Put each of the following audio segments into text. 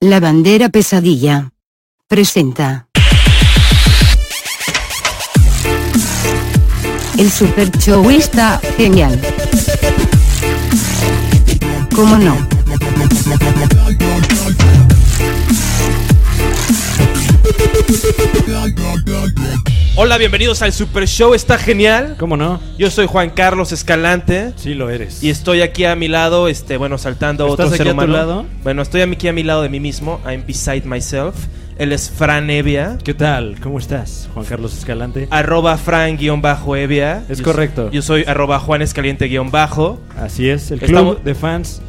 La bandera pesadilla. Presenta. El super show está genial. ¿Cómo no? Hola, bienvenidos al Super Show, está genial. ¿Cómo no? Yo soy Juan Carlos Escalante Sí lo eres. y estoy aquí a mi lado, este, bueno, saltando ¿Estás otro aquí ser a tu humano. lado? Bueno, estoy aquí a mi lado de mí mismo, I'm beside myself. Él es Fran Evia, ¿Qué tal? ¿Cómo estás, Juan Carlos Escalante? arroba Fran-Evia. Es Yo- correcto. Yo soy arroba Juan Escaliente-Bajo. Así es, el Estamos- club de fans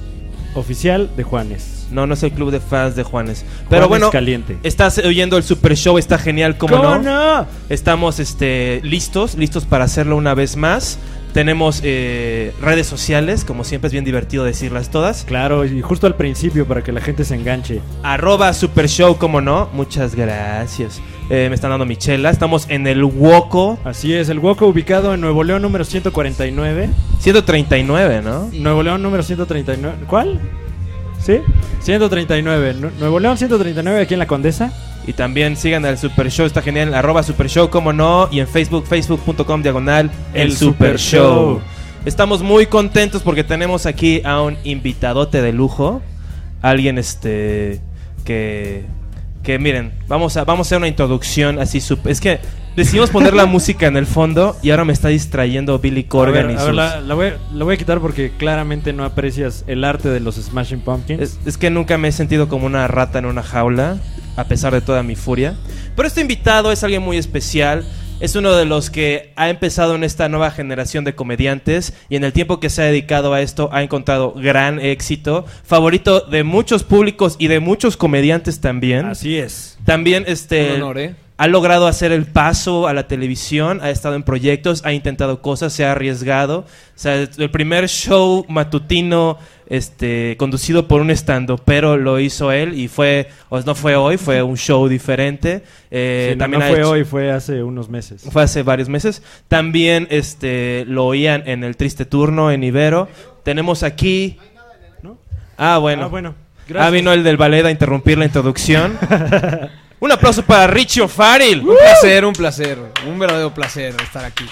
oficial de Juanes. No, no es el club de fans de Juanes. Pero Juanes bueno, Caliente. estás oyendo el Super Show, está genial, ¿cómo, no? no? Estamos este, listos, listos para hacerlo una vez más. Tenemos eh, redes sociales, como siempre es bien divertido decirlas todas. Claro, y justo al principio para que la gente se enganche. Arroba Super Show, como no. Muchas gracias. Eh, me están dando mi chela. Estamos en el Woco Así es, el Woco ubicado en Nuevo León número 149. 139, ¿no? Nuevo León número 139. ¿Cuál? ¿Sí? 139. Nu- Nuevo León 139 aquí en la Condesa. Y también sigan al Super Show, está genial. Arroba Super Show, como no. Y en Facebook, facebook.com diagonal El Super Show. Estamos muy contentos porque tenemos aquí a un invitadote de lujo. Alguien este que que miren, vamos a vamos a hacer una introducción así. Es que decidimos poner la música en el fondo y ahora me está distrayendo Billy A Corgan ver, y a ver, sus- la, la voy, a- la voy a quitar porque claramente no aprecias el arte de los Smashing Pumpkins. Es, es que nunca me he sentido como una rata en una jaula, a pesar de toda mi furia. Pero este invitado es alguien muy especial. Es uno de los que ha empezado en esta nueva generación de comediantes y en el tiempo que se ha dedicado a esto ha encontrado gran éxito. Favorito de muchos públicos y de muchos comediantes también. Así es. También este Un honor, ¿eh? Ha logrado hacer el paso a la televisión, ha estado en proyectos, ha intentado cosas, se ha arriesgado. O sea, el primer show matutino este conducido por un estando, pero lo hizo él y fue, o no fue hoy, fue un show diferente. Eh, Sí, no, también no fue hecho- hoy, fue hace unos meses. fue hace varios meses. También este lo oían en el triste turno en Ibero. Tenemos aquí. ¿No? Ah, bueno. Ah, bueno. Ah, vino el del ballet a interrumpir la introducción. un aplauso para Richie O'Farrell. Un placer, un placer. Un verdadero placer estar aquí.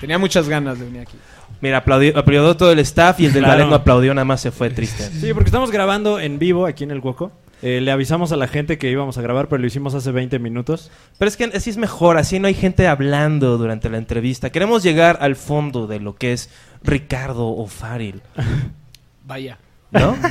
Tenía muchas ganas de venir aquí. Mira, aplaudió, aplaudió todo el staff y el del Claro. ballet no aplaudió, nada más se fue triste. Sí, porque estamos grabando en vivo aquí en el Woco. Eh, le avisamos a la gente que íbamos a grabar, pero lo hicimos hace 20 minutos. Pero es que así es mejor, así no hay gente hablando durante la entrevista. Queremos llegar al fondo de lo que es Ricardo O'Farrell, Vaya. ¿no?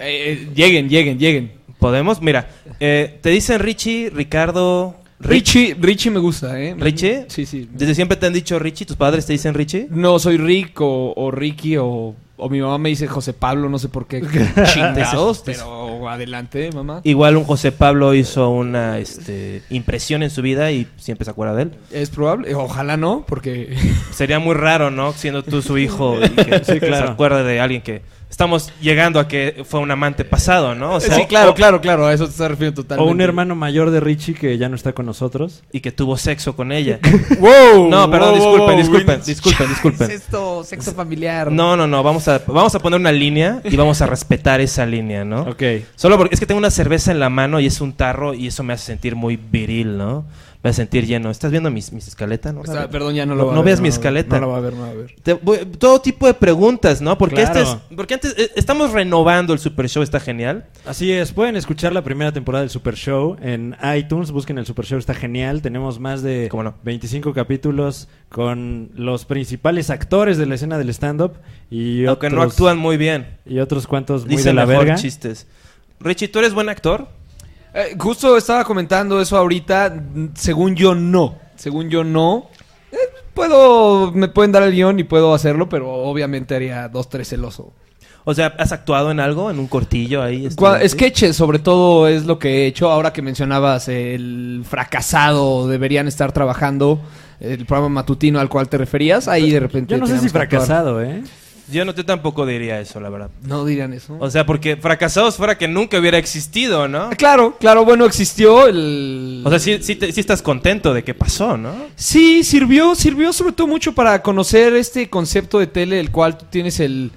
Eh, eh, lleguen, lleguen, lleguen. Podemos, mira, eh, te dicen Richie, Ricardo... Ri- Richie, Richie me gusta, ¿eh? ¿Richie? Sí, sí. ¿Desde siempre te han dicho Richie? ¿Tus padres te dicen Richie? No, soy Rick o, o Ricky o, o mi mamá me dice José Pablo, no sé por qué. Chingados, pero adelante, mamá. Igual un José Pablo hizo una este, impresión en su vida y siempre se acuerda de él. Es probable, ojalá no, porque Sería muy raro, ¿no? Siendo tú su hijo y que Sí, claro. se acuerde de alguien que... Estamos llegando a que fue un amante pasado, ¿no? O sea, sí, claro, o- claro, claro, a eso te estás refiriendo O totalmente. un hermano mayor de Richie que ya no está con nosotros. Y que tuvo sexo con ella. Wow, No, perdón, wow, disculpen, wow, disculpen, disculpen, ¿Qué disculpen. es esto? Sexo familiar. No, no, no, vamos a, vamos a poner una línea y vamos a respetar esa línea, ¿no? Ok. Solo porque es que tengo una cerveza en la mano y es un tarro y eso me hace sentir muy viril, ¿no? Me hace sentir lleno. ¿Estás viendo mis, mis escaletas? No, Está- perdón, ya no lo No- va a no ver, veas mi a escaleta. No lo va a ver, no lo va a ver. Te voy- todo tipo de preguntas, ¿no? Porque Claro. este es, porque antes eh, estamos renovando el Super Show, está genial. Así es, pueden escuchar la primera temporada del Super Show en iTunes, busquen el Super Show, está genial. Tenemos más de ¿Cómo no? 25 capítulos con los principales actores de la escena del stand-up y, Aunque otros, no actúan muy bien. y otros cuantos muy Dicen de la mejor verga. chistes. Richie, ¿tú eres buen actor? Eh, justo estaba comentando eso ahorita. Según yo, no. Según yo, no. Eh, puedo. Me pueden dar el guion y puedo hacerlo, pero obviamente haría dos, tres celoso. O sea, ¿has actuado en algo? ¿En un cortillo ahí? este. Sketches, sobre todo, es lo que he hecho. Ahora que mencionabas el fracasado, deberían estar trabajando. El programa matutino al cual te referías, ahí de repente. Yo no sé si fracasado, ¿eh? Yo no te tampoco diría eso, la verdad. No dirían eso. O sea, porque fracasados fuera que nunca hubiera existido, ¿no? Ah, Claro, claro, bueno, existió el... O sea, sí, sí, te- sí estás contento de que pasó, ¿no? Sí, sirvió, sirvió sobre todo mucho para conocer este concepto de tele, el cual tú tienes el...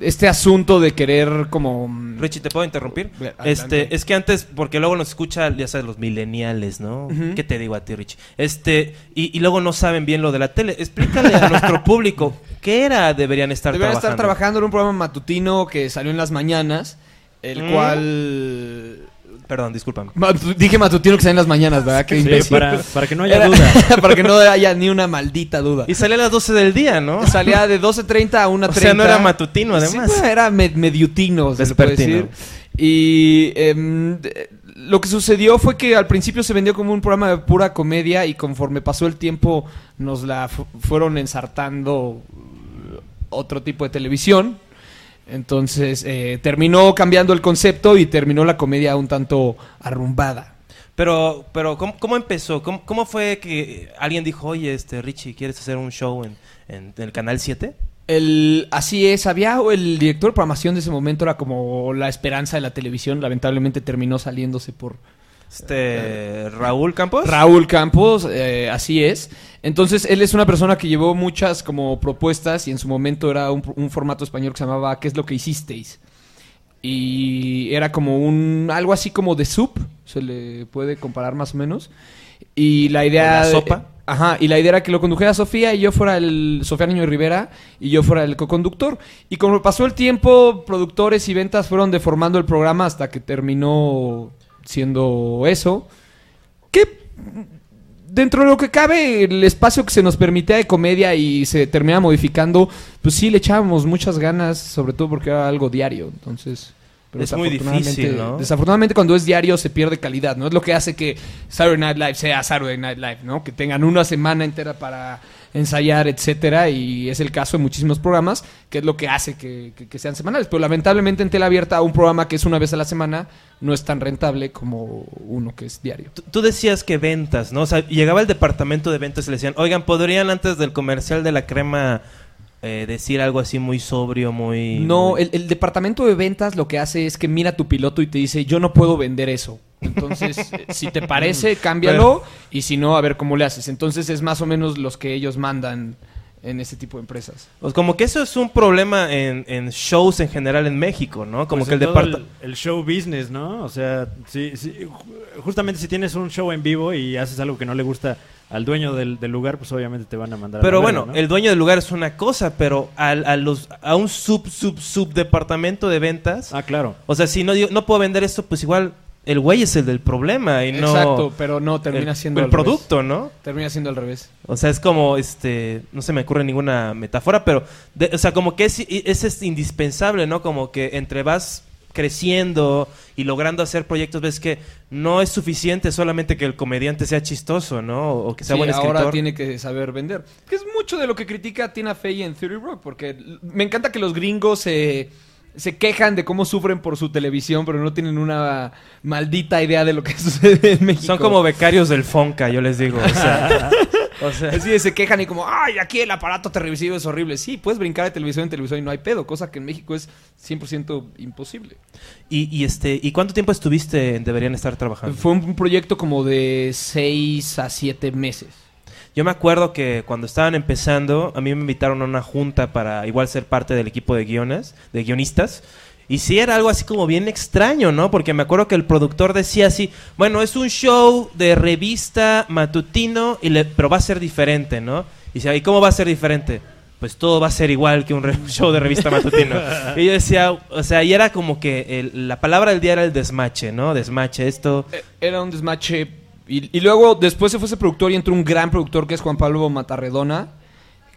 este asunto de querer como... mm, Richie, ¿te puedo interrumpir? Adelante. Este, es que antes, porque luego nos escucha, ya sabes, los millennials, ¿no? ¿Qué te digo a ti, Richie? Este, y, y luego no saben bien lo de la tele. Explícale a nuestro público, ¿qué era deberían estar Deberían trabajando? estar trabajando en un programa matutino que salió en las mañanas, el Mm. cual... Perdón, discúlpame. Dije matutino que sale en las mañanas, ¿verdad? Qué Sí, imbécil. para, para que no haya Era- duda. para que no haya ni una maldita duda. Y salía a las 12 del día, ¿no? Salía de 12.30 a 1.30. O sea, no era matutino, además. Sí, era med- mediutino, se puede decir. Y em, lo que sucedió fue que al principio se vendió como un programa de pura comedia y conforme pasó el tiempo nos la fu- fueron ensartando otro tipo de televisión. Entonces eh, terminó cambiando el concepto y terminó la comedia un tanto arrumbada. Pero, pero ¿cómo, cómo empezó? ¿Cómo, cómo fue que alguien dijo, oye, este, Richie, ¿quieres hacer un show en, en- en el Canal 7? El, así es, había el director de programación de ese momento era como la esperanza de la televisión, lamentablemente terminó saliéndose por Este, Raúl Campos. Raúl Campos, eh, así es. Entonces él es una persona que llevó muchas como propuestas y en su momento era un, un formato español que se llamaba ¿Qué es lo que hicisteis? Y era como un algo así como de soup, se le puede comparar más o menos. Y la idea ¿O la de- sopa? Ajá, y la idea era que lo condujera Sofía y yo fuera el Sofía Niño Rivera y yo fuera el coconductor. Y como pasó el tiempo, productores y ventas fueron deformando el programa hasta que terminó siendo eso. Que dentro de lo que cabe, el espacio que se nos permitía de comedia y se termina modificando, pues sí le echábamos muchas ganas, sobre todo porque era algo diario. Entonces. Es muy desafortunadamente- difícil, ¿no? Desafortunadamente cuando es diario se pierde calidad, ¿no? Es lo que hace que Saturday Night Live sea Saturday Night Live, ¿no? Que tengan una semana entera para ensayar, etcétera, y es el caso de muchísimos programas, que es lo que hace que, que- que sean semanales. Pero lamentablemente en tela abierta un programa que es una vez a la semana no es tan rentable como uno que es diario. Tú- decías que ventas, ¿no? O sea, llegaba el departamento de ventas y le decían, oigan, ¿podrían antes del comercial de la crema eh, decir algo así muy sobrio, muy... No, muy- el, el departamento de ventas lo que hace es que mira tu piloto y te dice, yo no puedo vender eso. Entonces, eh, si te parece, cámbialo y si no, a ver cómo le haces. Entonces es más o menos los que ellos mandan en ese tipo de empresas. Pues como que eso es un problema en, en shows en general en México, ¿no? Como Pues que el departamento... el, el show business, ¿no? O sea, sí, sí, ju- justamente si tienes un show en vivo y haces algo que no le gusta al dueño del, del lugar, pues obviamente te van a mandar a Pero la bueno, verga, ¿no? el dueño del lugar es una cosa, pero al- a, los, a un sub, sub, sub departamento de ventas... Ah, claro. O sea, si no, digo, no puedo vender esto, pues igual el güey es el del problema y no... Exacto, pero no, termina el, siendo el al revés. producto, ¿no? Termina siendo al revés. O sea, es como, este, no se me ocurre ninguna metáfora, pero, de- o sea, como que es, es, es indispensable, ¿no? Como que entre vas creciendo y logrando hacer proyectos, ves que no es suficiente solamente que el comediante sea chistoso, ¿no? O que sea Sí, buen escritor. ahora tiene que saber vender. Que es mucho de lo que critica Tina Fey en Theory Rock, porque me encanta que los gringos se, se quejan de cómo sufren por su televisión, pero no tienen una maldita idea de lo que sucede en México. Son como becarios del Fonca, yo les digo. O sea, o sea, Así de, se quejan y como, ay, aquí el aparato televisivo es horrible. Sí, puedes brincar de televisión en televisión y no hay pedo, cosa que en México es 100% imposible. y, y este, ¿y cuánto tiempo estuviste en Deberían Estar Trabajando? Fue un proyecto como de 6 a 7 meses. Yo me acuerdo que cuando estaban empezando, a mí me invitaron a una junta para igual ser parte del equipo de guiones, de guionistas. Y sí era algo así como bien extraño, ¿no? Porque me acuerdo que el productor decía así, bueno, es un show de revista matutino, y le- pero va a ser diferente, ¿no? Y decía, ¿y cómo va a ser diferente? Pues todo va a ser igual que un show de revista matutino. y yo decía, o sea, y era como que el- la palabra del día era el desmache, ¿no? Desmache, esto... Eh, Era un desmache. Y, y luego, después se fue ese productor y entró un gran productor que es Juan Pablo Matarredona,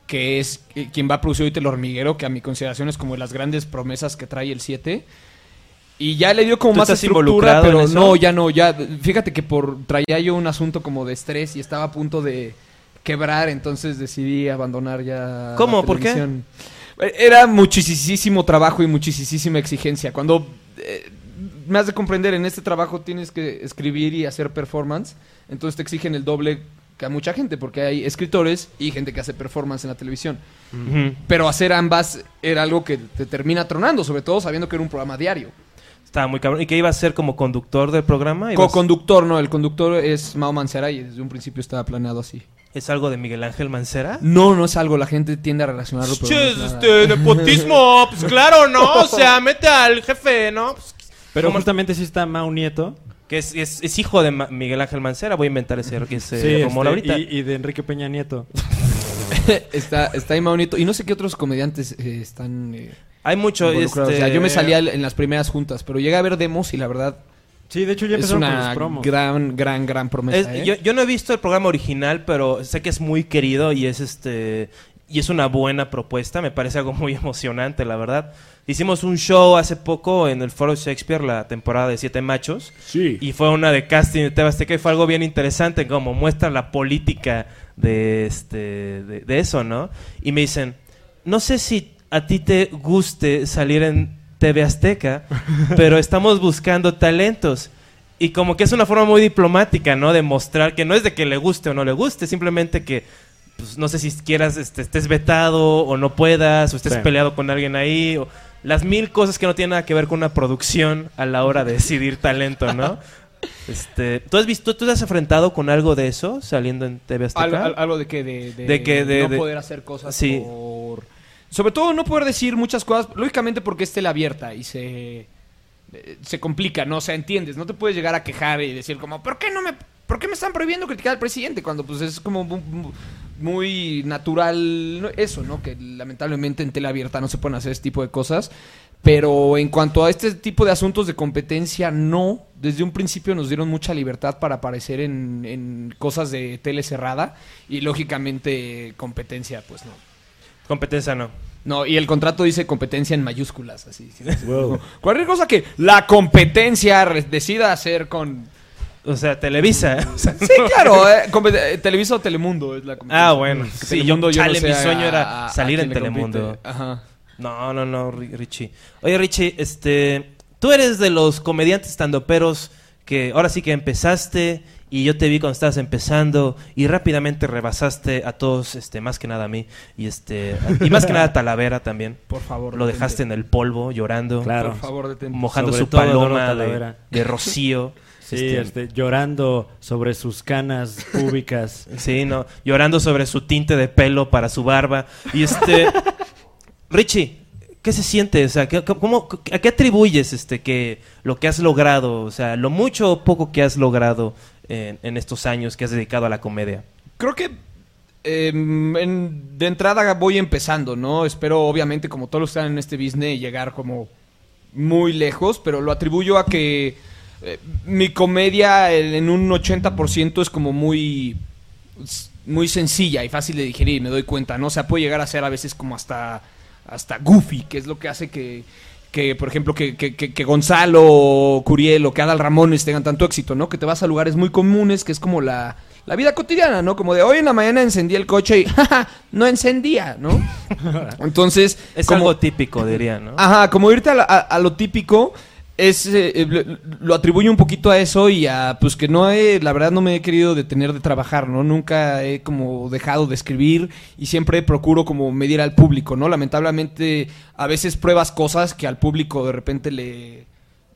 que es eh, quien va a producir ahorita El Hormiguero, que a mi consideración es como de las grandes promesas que trae el 7. Y ya le dio como ¿Tú más estructura, pero no, ya no, ya. Fíjate que por traía yo un asunto como de estrés y estaba a punto de quebrar, entonces decidí abandonar ya. ¿Cómo? la ¿Por qué? televisión. Era muchísimo trabajo y muchísima exigencia. Cuando eh, me has de comprender, en este trabajo tienes que escribir y hacer performance, entonces te exigen el doble que a mucha gente, porque hay escritores y gente que hace performance en la televisión. Pero hacer ambas era algo que te termina tronando, sobre todo sabiendo que era un programa diario. Estaba muy cabrón. ¿Y que iba a ser como conductor del programa? ¿Ibas- Co-conductor, no, el conductor es Mao Mancera y desde un principio estaba planeado así. ¿Es algo de Miguel Ángel Mancera? No, no es algo, la gente tiende a relacionarlo. pero no es este, nepotismo, pues claro, ¿no? O sea, mete al jefe, ¿no? Pues, Pero ¿Cómo? justamente sí está Mau Nieto. que es, es- es hijo de Ma- Miguel Ángel Mancera, voy a inventar ese, ese Sí, rumor este, ahorita. Y, y de Enrique Peña Nieto. está, está ahí Maunito. Y no sé qué otros comediantes eh, están eh, Hay mucho, este... O sea, yo me salía en las primeras juntas, pero llegué a ver demos y la verdad Sí, de hecho ya es empezaron con los promos. gran, gran, gran promesa. Es- ¿eh? yo, yo no he visto el programa original, pero sé que es muy querido y es este y es una buena propuesta. Me parece algo muy emocionante, la verdad. Hicimos un show hace poco en el Foro Shakespeare, la temporada de Siete Machos. Sí. Y fue una de casting de TV Azteca y fue algo bien interesante, como muestra la política de, este, de, de eso, ¿no? Y me dicen, no sé si a ti te guste salir en TV Azteca, pero estamos buscando talentos. Y como que es una forma muy diplomática, ¿no? De mostrar que no es de que le guste o no le guste, simplemente que, pues, no sé si quieras, este, estés vetado o no puedas, o estés Sí. peleado con alguien ahí, o las mil cosas que no tienen nada que ver con una producción a la hora de decidir talento, ¿no? Este, ¿tú has visto, tú te has enfrentado con algo de eso saliendo en TV Azteca? Al- al- algo de que de, de- De que de- no de- poder hacer cosas Sí. por sobre todo no poder decir muchas cosas lógicamente porque es tele abierta y se eh, se complica no o sea entiendes no te puedes llegar a quejar y decir como por qué no me por qué me están prohibiendo criticar al presidente cuando pues es como muy natural eso no que lamentablemente en tele abierta no se pueden hacer este tipo de cosas pero en cuanto a este tipo de asuntos de competencia, no. Desde un principio nos dieron mucha libertad para aparecer en, en cosas de tele cerrada. Y lógicamente competencia, pues no. Competencia no. No, y el contrato dice competencia en mayúsculas, así. Wow. Cualquier cosa que la competencia decida hacer con... O sea, Televisa. O sea, Sí, claro, eh, eh, Televisa o Telemundo es la competencia. Ah, bueno. Que Sí, Telemundo yo, no chale, sé mi sueño a- era salir en compite. Telemundo. Ajá. No, no, no, Ri- Richie. Oye, Richie, este, tú eres de los comediantes estandoperos que ahora sí que empezaste y yo te vi cuando estabas empezando y rápidamente rebasaste a todos, este, más que nada a mí y este, y más que nada a Talavera también. Por favor. Lo detente. dejaste en el polvo llorando, Claro. Por favor, detente. mojando Sobre su paloma de, rocío. Sí, Este, este, llorando sobre sus canas públicas. Sí, no, llorando sobre su tinte de pelo para su barba. Y este, Richie, ¿qué se siente? O sea, ¿qué- cómo, ¿a qué atribuyes este que lo que has logrado? O sea, lo mucho o poco que has logrado en, estos años que has dedicado a la comedia. Creo que eh, en- de entrada voy empezando, ¿no? Espero, obviamente, como todos los que están en este business, llegar como muy lejos, pero lo atribuyo a que eh, mi comedia en, un 80% es como muy muy sencilla y fácil de digerir, me doy cuenta, ¿no? O sea, puede llegar a ser a veces como hasta hasta goofy, que es lo que hace que que, por ejemplo, que, que, que- que Gonzalo, Curiel o que Adal Ramones tengan tanto éxito, ¿no? Que te vas a lugares muy comunes, que es como la, la vida cotidiana, ¿no? Como de hoy en la mañana encendí el coche y ¡jaja! no encendía, ¿no? Entonces, Es como- algo típico, diría, ¿no? Ajá, como irte a, la- a- a lo típico, es eh, eh, lo, atribuyo un poquito a eso y a pues que no he, la verdad no me he querido detener de trabajar, ¿no? Nunca he como dejado de escribir y siempre procuro como medir al público, ¿no? Lamentablemente a veces pruebas cosas que al público de repente le,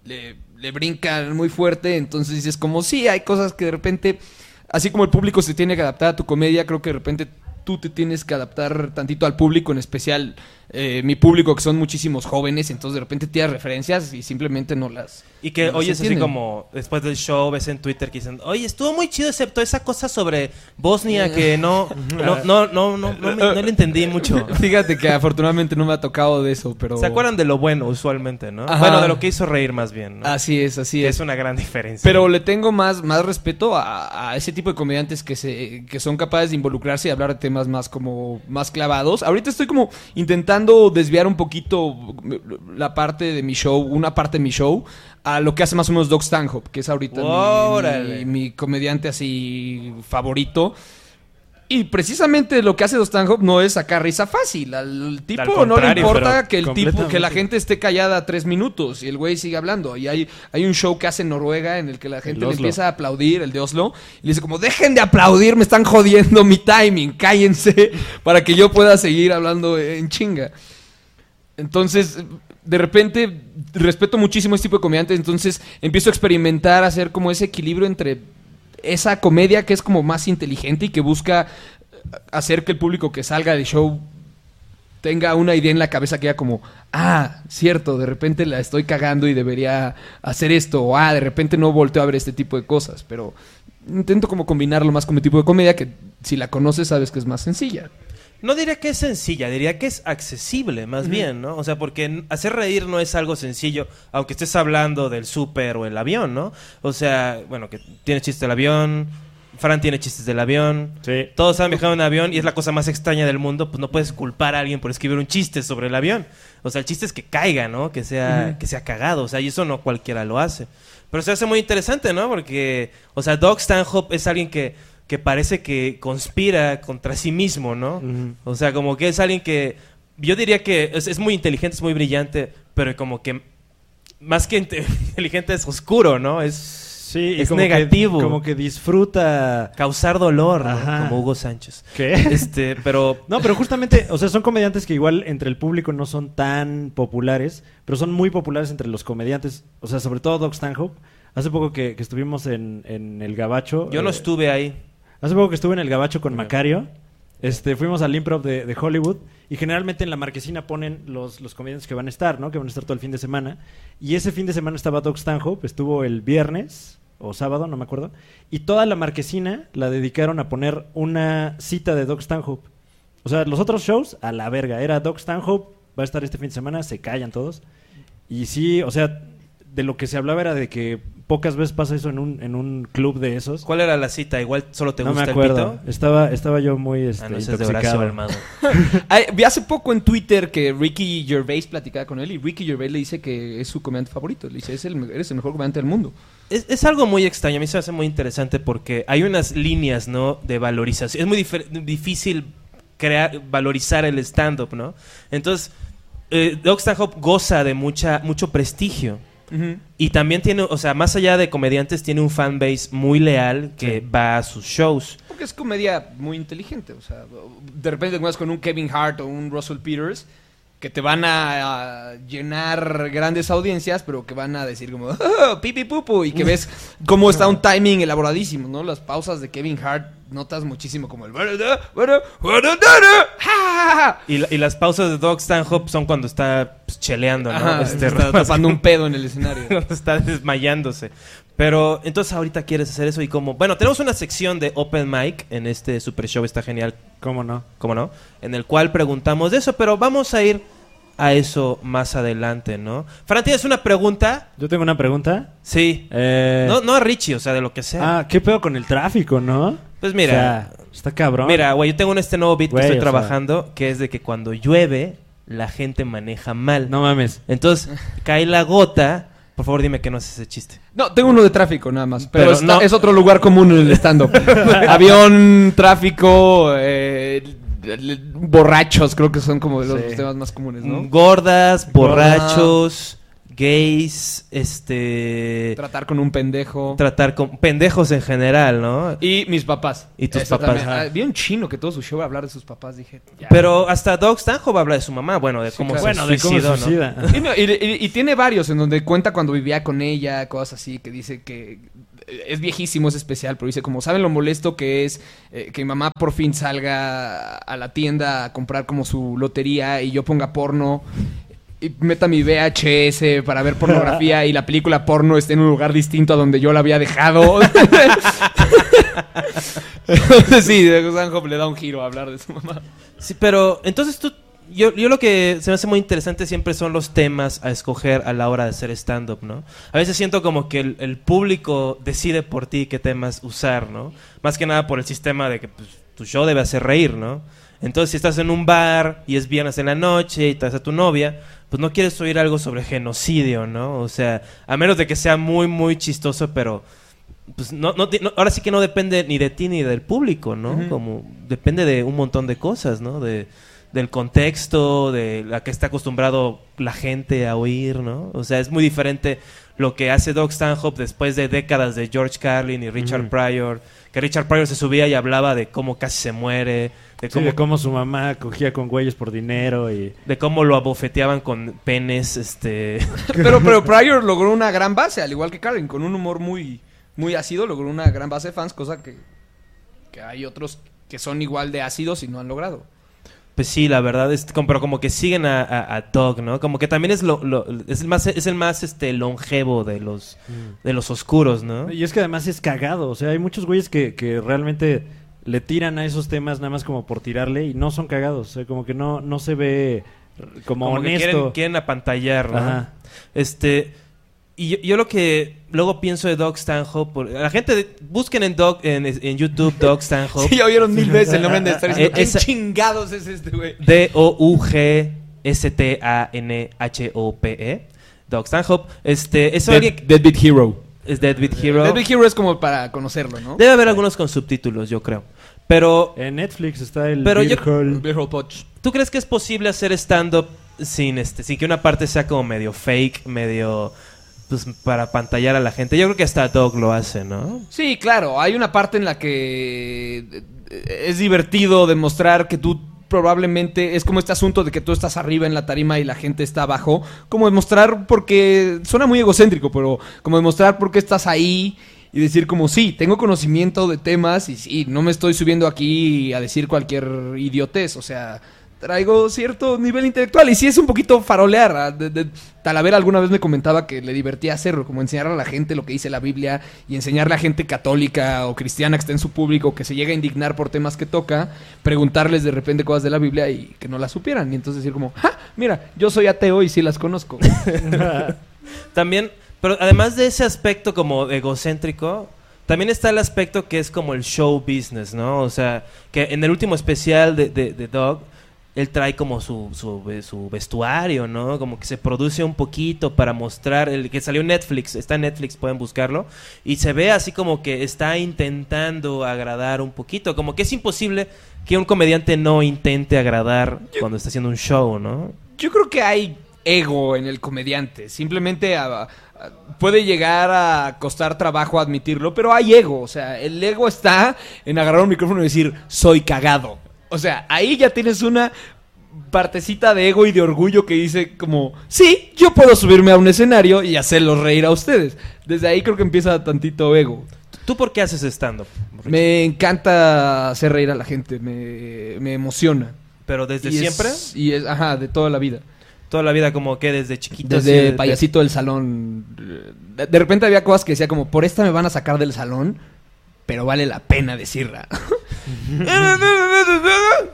le, le brincan muy fuerte, entonces dices como sí, hay cosas que de repente, así como el público se tiene que adaptar a tu comedia, creo que de repente tú te tienes que adaptar tantito al público, en especial eh, mi público que son muchísimos jóvenes, entonces de repente tienes referencias y simplemente no las... Y que no oyes así como después del show ves en Twitter que dicen, oye, estuvo muy chido excepto esa cosa sobre Bosnia que no, no, no, no, no, no, me- no le entendí mucho. Fíjate que afortunadamente no me ha tocado de eso, pero... ¿Se acuerdan de lo bueno usualmente, no? Ajá. Bueno, de lo que hizo reír más bien, ¿no? Así es, así es. es una gran diferencia. Pero le tengo más, más respeto a, a ese tipo de comediantes que se que son capaces de involucrarse y hablar de temas más como más clavados. Ahorita estoy como intentando desviar un poquito la parte de mi show, una parte de mi show, a lo que hace más o menos Doc Stanhope, que es ahorita mi- mi comediante así favorito. Y precisamente lo que hace Doc Stanhope no es sacar risa fácil. Al tipo no le importa que el tipo, que la gente esté callada tres minutos y el güey sigue hablando. Y hay, hay un show que hace en Noruega en el que la gente le empieza a aplaudir, el de Oslo, y le dice como, dejen de aplaudir, me están jodiendo mi timing, cállense para que yo pueda seguir hablando en chinga. Entonces, de repente, respeto muchísimo este tipo de comediantes, entonces empiezo a experimentar, hacer como ese equilibrio entre esa comedia que es como más inteligente y que busca hacer que el público que salga del show tenga una idea en la cabeza que ya como, ah, cierto, de repente la estoy cagando y debería hacer esto, o ah, de repente no volteo a ver este tipo de cosas, pero intento como combinarlo más con mi tipo de comedia que si la conoces sabes que es más sencilla. No diría que es sencilla, diría que es accesible, más bien, ¿no? O sea, porque hacer reír no es algo sencillo, aunque estés hablando del súper o el avión, ¿no? O sea, bueno, que tiene chistes del avión, Fran tiene chistes del avión, Sí. todos han viajado en avión y es la cosa más extraña del mundo, pues no puedes culpar a alguien por escribir un chiste sobre el avión. O sea, el chiste es que caiga, ¿no? Que sea, que sea cagado, o sea, y eso no cualquiera lo hace. Pero se hace muy interesante, ¿no? Porque, o sea, Doc Stanhope es alguien que, que parece que conspira contra sí mismo, ¿no? O sea, como que es alguien que yo diría que es, es muy inteligente, es muy brillante, pero como que más que inte- inteligente es oscuro, ¿no? Es Sí, y Es como negativo. Que, como que disfruta. causar dolor, ¿no? Como Hugo Sánchez. ¿Qué? Este, pero No, pero justamente, o sea, son comediantes que igual entre el público no son tan populares, pero son muy populares entre los comediantes. O sea, sobre todo Doc Stanhope. Hace poco que, que estuvimos en, en el Gabacho. yo no eh, estuve ahí. Hace poco que estuve en el Gabacho con. Macario. Este, fuimos al improv de, de Hollywood y generalmente en la marquesina ponen los, los comediantes que van a estar, ¿no? Que van a estar todo el fin de semana. Y ese fin de semana estaba Doc Stanhope, estuvo el viernes o sábado, no me acuerdo. Y toda la marquesina la dedicaron a poner una cita de Doc Stanhope. O sea, los otros shows, a la verga. Era Doc Stanhope, va a estar este fin de semana, se callan todos. Y sí, o sea, de lo que se hablaba era de que pocas veces pasa eso en un, en un club de esos. ¿Cuál era la cita? Igual solo te no gusta me acuerdo. el pito. Estaba, estaba yo muy este, Ah, no, ese es de Horacio intoxicado. Ay, vi hace poco en Twitter que Ricky Gervais platicaba con él y Ricky Gervais le dice que es su comediante favorito. Le dice, "Es el eres el mejor comediante del mundo. Es, es algo muy extraño, a mí se me hace muy interesante porque hay unas líneas, ¿no? De valorización. Es muy difícil crear, valorizar el stand-up, ¿no? Entonces, eh, Doc Stanhope goza de mucha, mucho prestigio. Y también tiene, o sea, más allá de comediantes, tiene un fanbase muy leal que va a sus shows. Porque es comedia muy inteligente. O sea, de repente te encuentras con un Kevin Hart o un Russell Peters que te van a, a llenar grandes audiencias, pero que van a decir como "Ah, pipi pupu y que ves cómo está un timing elaboradísimo, ¿no? Las pausas de Kevin Hart notas muchísimo como el Y, la- y las pausas de Doc Stanhope son cuando está pues, cheleando, ¿no? Ajá, Este, está tapando un pedo en el escenario. cuando está desmayándose. Pero entonces ahorita quieres hacer eso y como... Bueno, tenemos una sección de Open Mic en este Super Show, está genial, ¿Cómo no? ¿cómo no? En el cual preguntamos de eso, pero vamos a ir a eso más adelante, ¿no? Fran, ¿tienes una pregunta? Yo tengo una pregunta. Sí. Eh, No, no a Richie, o sea, de lo que sea. Ah, ¿qué pedo con el tráfico, no? pues mira, O sea, está cabrón. mira, güey, yo tengo este nuevo beat Güey, que estoy sea- trabajando, que es de que cuando llueve, la gente maneja mal. No mames. Entonces, cae la gota. Por favor, dime que no es ese chiste. No, tengo uno de tráfico nada más. Pero, Pero está- no- es otro lugar común en el stand-up. Avión, tráfico, eh, borrachos, creo que son como de los Sí. temas más comunes, ¿no? Gordas, borrachos, gays, este... Tratar con un pendejo. tratar con pendejos en general, ¿no? y mis papás. Y tus Eso papás. Ah, vi un chino que todo su show iba a hablar de sus papás. Dije, ya. Pero hasta Doc Stanhope habla de su mamá, bueno, de Sí, cómo claro. se Bueno, de cómo suicidó, ¿no? suicida. Y, no, y- y- y tiene varios en donde cuenta cuando vivía con ella, cosas así, que dice que eh, es viejísimo, es especial, pero dice como, ¿saben lo molesto que es eh, que mi mamá por fin salga a la tienda a comprar como su lotería y yo ponga porno? Y meta mi VHS para ver pornografía y la película porno esté en un lugar distinto a donde yo la había dejado. Sí, Stanhope le da un giro a hablar de su mamá. Sí, pero entonces tú... Yo, yo lo que se me hace muy interesante siempre son los temas a escoger a la hora de hacer stand-up, ¿no? A veces siento como que el, el público decide por ti qué temas usar, ¿no? Más que nada por el sistema de que pues, tu show debe hacer reír, ¿no? Entonces si estás en un bar y es viernes en la noche y traes a tu novia, pues no quieres oír algo sobre genocidio, ¿no? O sea, a menos de que sea muy, muy chistoso, pero pues no, no, ahora sí que no depende ni de ti ni del público, ¿no? Como depende de un montón de cosas, ¿no? De, del contexto, de la que está acostumbrado la gente a oír, ¿no? O sea, es muy diferente lo que hace Doc Stanhope después de décadas de George Carlin y Richard. Pryor, que Richard Pryor se subía y hablaba de cómo casi se muere, de Sí, cómo, de cómo su mamá cogía con güeyes por dinero y... de cómo lo abofeteaban con penes, este... Pero, pero Pryor logró una gran base, al igual que Karen, con un humor muy, muy ácido, logró una gran base de fans, cosa que, que hay otros que son igual de ácidos y no han logrado. Pues sí, la verdad, es como, pero como que siguen a, a, a Doug, ¿no? Como que también es lo, lo- es el más es el más este longevo de los de los oscuros, ¿no? Y es que además es cagado. O sea, hay muchos güeyes que, que realmente le tiran a esos temas nada más como por tirarle y no son cagados. O sea, como que no, no se ve como, Como que honesto. quieren, quieren apantallar, ¿no? Ajá. Este y yo, yo lo que luego pienso de Doug Stanhope, por- la gente de- busquen en Doug en, en YouTube Doug Stanhope. Sí, ya oyeron mil veces el nombre de estar diciendo, Eh, ¿quién esa- chingados es este güey? D-O-U-G-S-T-A-N-H-O-P-E. Doug Stanhope. Este, es Dead, alguien que- Deadbeat Hero. es Deadbeat Hero. Deadbeat Hero es como para conocerlo, ¿no? Debe haber algunos con subtítulos, yo creo. Pero, En Netflix está el Pero Beer yo- Hall. Beer Hall Punch. ¿tú crees que es posible hacer stand-up sin, este, sin que una parte sea como medio fake, medio... Pues para pantallar a la gente? Yo creo que hasta Doug lo hace, ¿no? Sí, claro, hay una parte en la que eh, es divertido demostrar que tú probablemente es como este asunto de que tú estás arriba en la tarima y la gente está abajo, como demostrar porque suena muy egocéntrico, pero como demostrar por qué estás ahí y decir como sí, tengo conocimiento de temas y sí, no me estoy subiendo aquí a decir cualquier idiotez, o sea, traigo cierto nivel intelectual y sí es un poquito farolear. ah, de- de- alguna vez me comentaba que le divertía hacerlo, como enseñar a la gente lo que dice la Biblia y enseñarle a gente católica o cristiana que esté en su público, que se llega a indignar por temas que toca, preguntarles de repente cosas de la Biblia y que no las supieran. Y entonces decir como, ¡ja! Mira, yo soy ateo y sí las conozco. También, pero además de ese aspecto como egocéntrico, también está el aspecto que es como el show business, ¿no? O sea, que en el último especial de, de, de Dog, él trae como su, su, ve- su vestuario, ¿no? Como que se produce un poquito para mostrar, el que salió en Netflix, está en Netflix, pueden buscarlo, y se ve así como que está intentando agradar un poquito, como que es imposible que un comediante no intente agradar cuando está haciendo un show, ¿no? Yo creo que hay ego en el comediante. Simplemente a- a- puede llegar a costar trabajo admitirlo, pero hay ego. O sea, el ego está en agarrar un micrófono y decir, soy cagado. O sea, ahí ya tienes una partecita de ego y de orgullo que dice como, sí, yo puedo subirme a un escenario y hacerlos reír a ustedes. Desde ahí creo que empieza tantito ego. ¿Tú por qué haces stand-up? Me encanta hacer reír a la gente, me, me emociona. ¿Pero desde Y es- siempre? y es, ajá, de toda la vida. Toda la vida como que desde chiquito. Desde de- payasito del salón. De, de repente había cosas que decía como, por esta me van a sacar del salón, pero vale la pena decirla.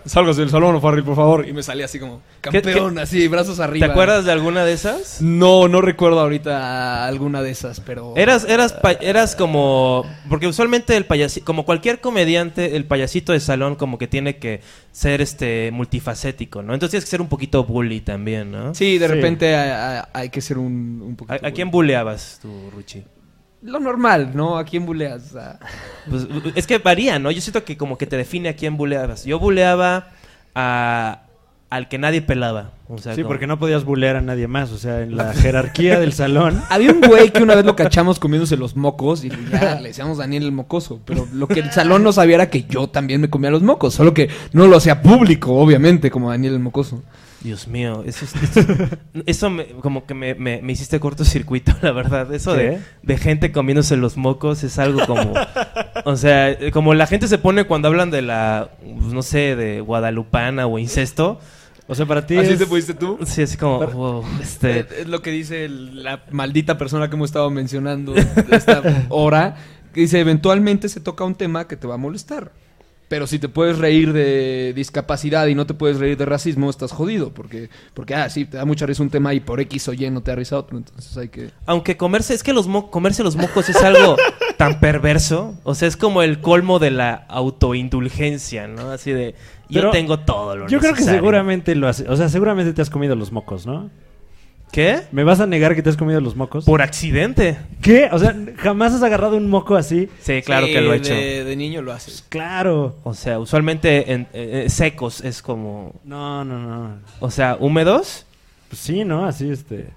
Salgas del salón, Farrell, por favor. Y me salía así como, ¿Qué- campeón, así, brazos ¿Te arriba. acuerdas de alguna de esas? No, no recuerdo ahorita alguna de esas, pero... Eras, eras, eras como... Porque usualmente el payasito... Como cualquier comediante, el payasito de salón como que tiene que ser este multifacético, ¿no? Entonces tienes que ser un poquito bully también, ¿no? Sí, de Sí. repente hay, hay- hay que ser un, un ¿A, poquito... a quién bulleabas tú, Ruchi? Lo normal, ¿no? ¿A quién buleas? A- Pues, es que varía, ¿no? Yo siento que como que te define a quién bulleabas. Yo bulleaba a... al que nadie pelaba. O sea, Sí, como- porque no podías bulear a nadie más. O sea, en la jerarquía del salón. Había un güey que una vez lo cachamos comiéndose los mocos y ya le decíamos Daniel el mocoso. Pero lo que el salón no sabía era que yo también me comía los mocos. Solo que no lo hacía público, obviamente, como Daniel el mocoso. Dios mío, eso, es- eso, eso me- como que me, me- me hiciste cortocircuito, la verdad. Eso de, de gente comiéndose los mocos es algo como... o sea, como la gente se pone cuando hablan de la, no sé, de guadalupana o incesto. O sea, para ti. ¿Así es- te pusiste tú? Sí, así como... wow, este, Eh, Es lo que dice el- la maldita persona que hemos estado mencionando de esta hora. Que dice, eventualmente se toca un tema que te va a molestar. Pero si te puedes reír de discapacidad y no te puedes reír de racismo, estás jodido. Porque, porque ah, sí, te da mucha risa un tema y por X o Y no te da risa otro. Entonces hay que... aunque comerse, es que los mo- comerse los mocos es algo tan perverso. O sea, es como el colmo de la autoindulgencia, ¿no? Así de, yo Pero tengo todo lo Yo creo que seguramente lo hace. O sea, seguramente te has comido los mocos, ¿no? ¿Qué? ¿Me vas a negar que te has comido los mocos? Por accidente. ¿Qué? O sea, jamás has agarrado un moco así. Sí, claro que lo he hecho. De, de niño lo haces. Claro. O sea, usualmente en, eh, eh, secos es como... No, no, no. O sea, húmedos. Pues sí, ¿no? Así este.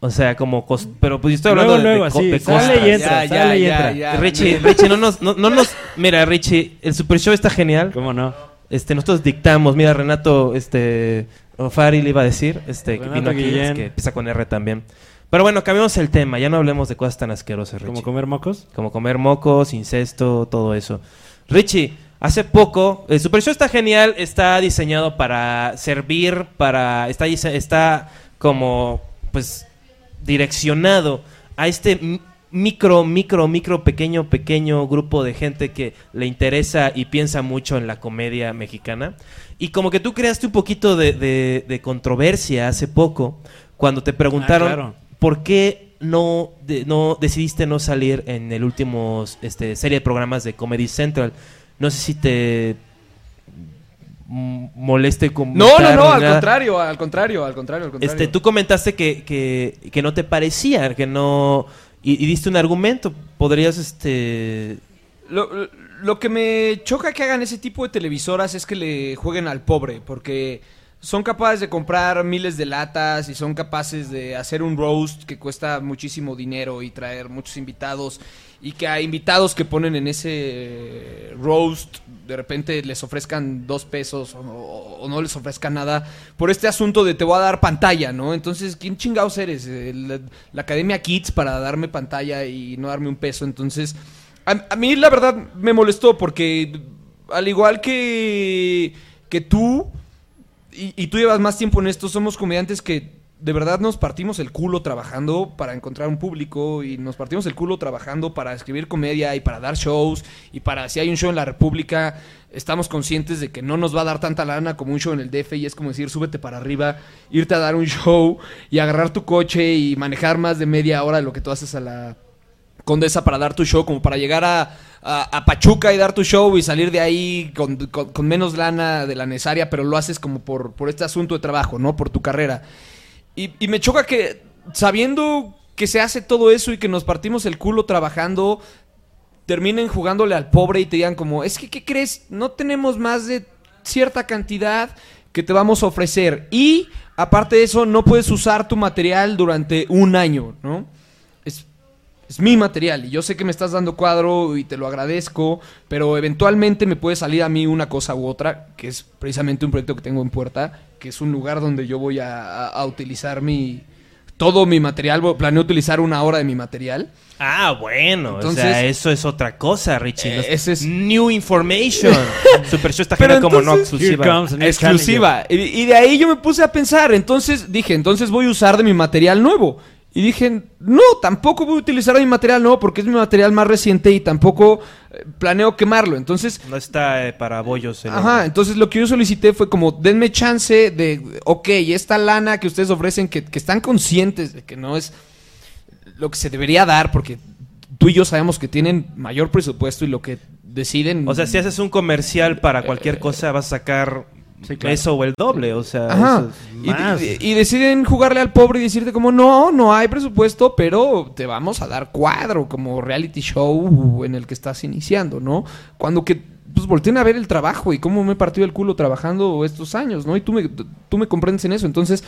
O sea, como... pero pues yo estoy Luego, hablando de- luego, de, así, de sale y entra, sale y entra. Richie, Richie, no nos, no, no nos... Mira, Richie, el Super Show está genial. ¿Cómo no? Este, nosotros dictamos. Mira, Renato, este... Fari le iba a decir, este, que vino aquí, Guillén. es que empieza con R también. Pero bueno, cambiamos el tema. Ya no hablemos de cosas tan asquerosas, Richie. Como comer mocos. Como comer mocos, incesto, todo eso. Richie, hace poco, el Super Show está genial, está diseñado para servir, para está está como pues direccionado a este micro, micro, micro, pequeño, pequeño grupo de gente que le interesa y piensa mucho en la comedia mexicana. Y como que tú creaste un poquito de, de- de controversia hace poco cuando te preguntaron Ah, claro. por qué no, de- no decidiste no salir en el último este, serie de programas de Comedy Central. No sé si te moleste No, no, no, ni al nada. contrario, al contrario, al contrario, al contrario. Este, tú comentaste que, que, que no te parecía, que no... Y, y diste un argumento. Podrías, este... Lo, lo que me choca que hagan ese tipo de televisoras es que le jueguen al pobre, porque son capaces de comprar miles de latas y son capaces de hacer un roast que cuesta muchísimo dinero y traer muchos invitados y que a invitados que ponen en ese roast de repente les ofrezcan dos pesos o, no les ofrezcan nada por este asunto de te voy a dar pantalla, ¿no? Entonces, ¿quién chingados eres? Eh, la Academia Kids para darme pantalla y no darme un peso, entonces... A, mí la verdad me molestó porque al igual que, que tú, y, y tú llevas más tiempo en esto, somos comediantes que de verdad nos partimos el culo trabajando para encontrar un público y nos partimos el culo trabajando para escribir comedia y para dar shows y para si hay un show en la República estamos conscientes de que no nos va a dar tanta lana como un show en el DF y es como decir súbete para arriba, irte a dar un show y agarrar tu coche y manejar más de media hora de lo que tú haces a la Condesa para dar tu show, como para llegar a, a- Pachuca y dar tu show y salir de ahí con menos lana de la necesaria, pero lo haces como por, por este asunto de trabajo, ¿no? Por tu carrera. Y, y me choca que, sabiendo que se hace todo eso y que nos partimos el culo trabajando, terminen jugándole al pobre y te digan como, es que, ¿qué crees? No tenemos más de cierta cantidad que te vamos a ofrecer. Y, aparte de eso, no puedes usar tu material durante un año, ¿no? Es, mi material y yo sé que me estás dando cuadro y te lo agradezco, pero eventualmente me puede salir a mí una cosa u otra, que es precisamente un proyecto que tengo en puerta, que es un lugar donde yo voy a, utilizar mi... Todo mi material, planeo utilizar una hora de mi material. Ah, bueno. o Entonces- sea, eso es otra cosa, Richie. Eh, ese es- New information. Super Show está genial como no exclusiva. Exclusiva. Y, y de ahí yo me puse a pensar. Entonces dije, entonces voy a usar de mi material nuevo. Y dije, no, tampoco voy a utilizar mi material nuevo porque es mi material más reciente y tampoco eh, planeo quemarlo. Entonces, No está eh, para bollos. el- ajá, entonces lo que yo solicité fue como, denme chance de, ok, esta lana que ustedes ofrecen, que, que están conscientes de que no es lo que se debería dar porque tú y yo sabemos que tienen mayor presupuesto y lo que deciden... O sea, si haces un comercial para cualquier cosa, vas a sacar Sí, claro. eso o el doble. O sea, Ajá. eso es- Y, más. y- y deciden jugarle al pobre y decirte como, no, no hay presupuesto, pero te vamos a dar cuadro como reality show en el que estás iniciando, ¿no? Cuando que, pues volteen a ver el trabajo y cómo me he partido el culo trabajando estos años, ¿no? Y tú me, tú me comprendes en eso. Entonces,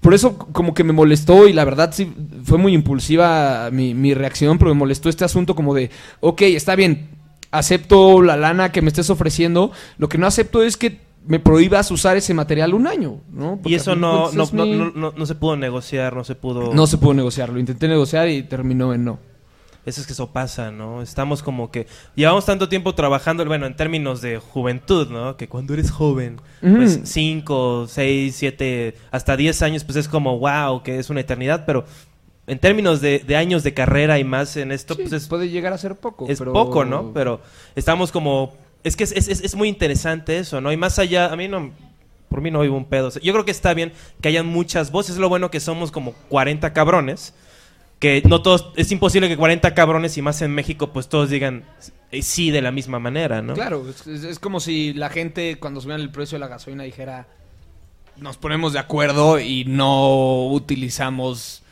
por eso como que me molestó y la verdad sí fue muy impulsiva mi, mi reacción, pero me molestó este asunto como de, ok, está bien, acepto la lana que me estés ofreciendo, lo que no acepto es que me prohíbas usar ese material un año, ¿no? Porque Y eso no, no, no, mi- no, no- no se pudo negociar, no se pudo... no se pudo negociar. Lo intenté negociar y terminó en no. Eso es que eso pasa, ¿no? Estamos como que... Llevamos tanto tiempo trabajando, bueno, en términos de juventud, ¿no? Que cuando eres joven, pues Ujú. 5, 6, 7, hasta 10 años, pues es como, wow, que es una eternidad, pero en términos de, de años de carrera y más en esto, Sí, pues es, puede llegar a ser poco. es pero- poco, ¿no? Pero estamos como... Es que es, es- es- muy interesante eso, ¿no? Y más allá, a mí no... Por mí no hay un pedo. Yo creo que está bien que hayan muchas voces. Es lo bueno que somos como 40 cabrones. Que no todos... Es imposible que 40 cabrones y más en México pues todos digan eh, sí de la misma manera, ¿no? Claro, es, es- como si la gente cuando subían el precio de la gasolina dijera nos ponemos de acuerdo y no utilizamos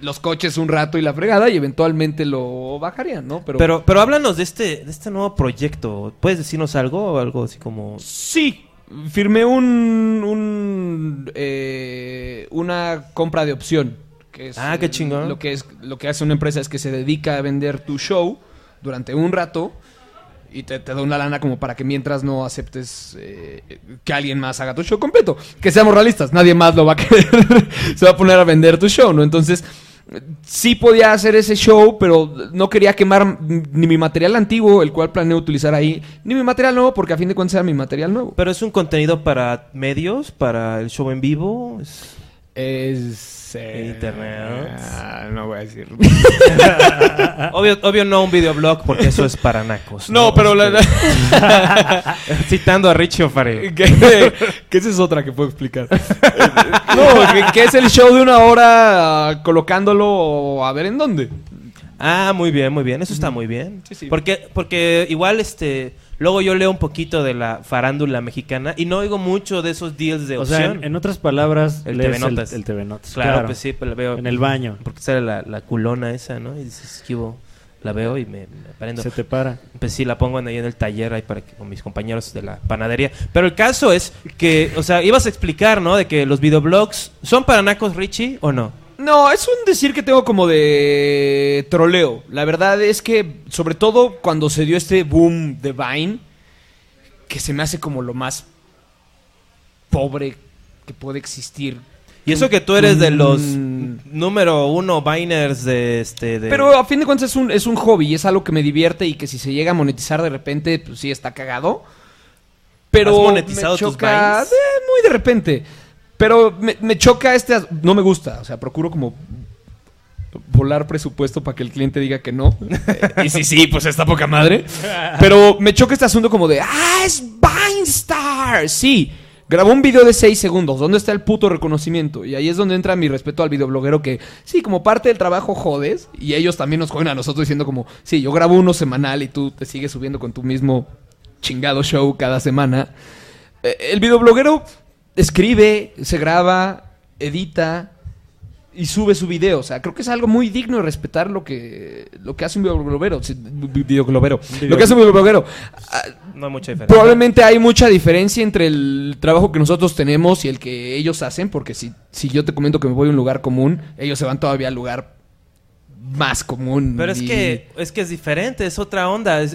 los coches un rato y la fregada y eventualmente lo bajarían, ¿no? Pero, Pero, pero háblanos de este, de este nuevo proyecto. ¿Puedes decirnos algo? Algo así como... sí, firmé un, un eh, una compra de opción. Que es, Ah, qué chingón. Lo que, es, lo que hace una empresa es que se dedica a vender tu show durante un rato Y te, te da una lana como para que mientras no aceptes eh, que alguien más haga tu show completo. Que seamos realistas, nadie más lo va a querer. Se va a poner a vender tu show, ¿no? Entonces, sí podía hacer ese show, pero no quería quemar ni mi material antiguo, el cual planeo utilizar ahí, ni mi material nuevo, porque a fin de cuentas era mi material nuevo. Pero es un contenido para medios, para el show en vivo. Es- Es... eh, Internet. ah, no voy a decir. Obvio, obvio no un videoblog porque eso es para nacos. No, pero la- Citando a Richie O'Farrell. que, que esa es otra que puedo explicar. no, que, que es el show de una hora ah, colocándolo a ver en dónde. Ah, muy bien, muy bien. Eso está muy bien. Sí, sí. Porque, porque igual, este... Luego yo leo un poquito de la farándula mexicana y no oigo mucho de esos deals de O opción. sea, en, en otras palabras, El lees TV Notas. El, el TV Notas. Claro, pues sí, pero la veo. En el baño. Porque sale la, la culona esa, ¿no? Y dices, ¿qué hubo? La veo y me, me prendo. Se te para. Pues sí, la pongo ahí en el taller ahí para que con mis compañeros de la panadería. Pero el caso es que, o sea, ibas a explicar, ¿no? De que los videoblogs son para nacos Richie o no. No, es un decir que tengo como de troleo. La verdad es que, sobre todo cuando se dio este boom de Vine, que se me hace como lo más pobre que puede existir. Y eso que tú eres de los Mm. número uno Biners de este. De... Pero a fin de cuentas es un, es un hobby y es algo que me divierte y que si se llega a monetizar de repente, pues sí está cagado. Pero ¿Has monetizado me tus choca Vines? eh, muy de repente. Pero me, me choca este, no me gusta, o sea, procuro como volar presupuesto para que el cliente diga que no. Y sí, sí, pues está poca madre. Pero me choca este asunto como de, ah, es Vine Star. Sí, grabó un video de 6 segundos. ¿Dónde está el puto reconocimiento? Y ahí es donde entra mi respeto al videobloguero que, sí, como parte del trabajo jodes. Y ellos también nos joden a nosotros diciendo como, sí, yo grabo uno semanal y tú te sigues subiendo con tu mismo chingado show cada semana. Eh, El videobloguero escribe, se graba, edita y sube su video. O sea, creo que es algo muy digno de respetar lo que, lo que hace un videobloguero. Sí, vi- videoglobero. Lo que hace un videobloguero. Ah, No hay mucha diferencia. Probablemente hay mucha diferencia entre el trabajo que nosotros tenemos y el que ellos hacen, porque si, si yo te comento que me voy a un lugar común, ellos se van todavía al lugar más común. Pero es y- que, es que es diferente, es otra onda. Es,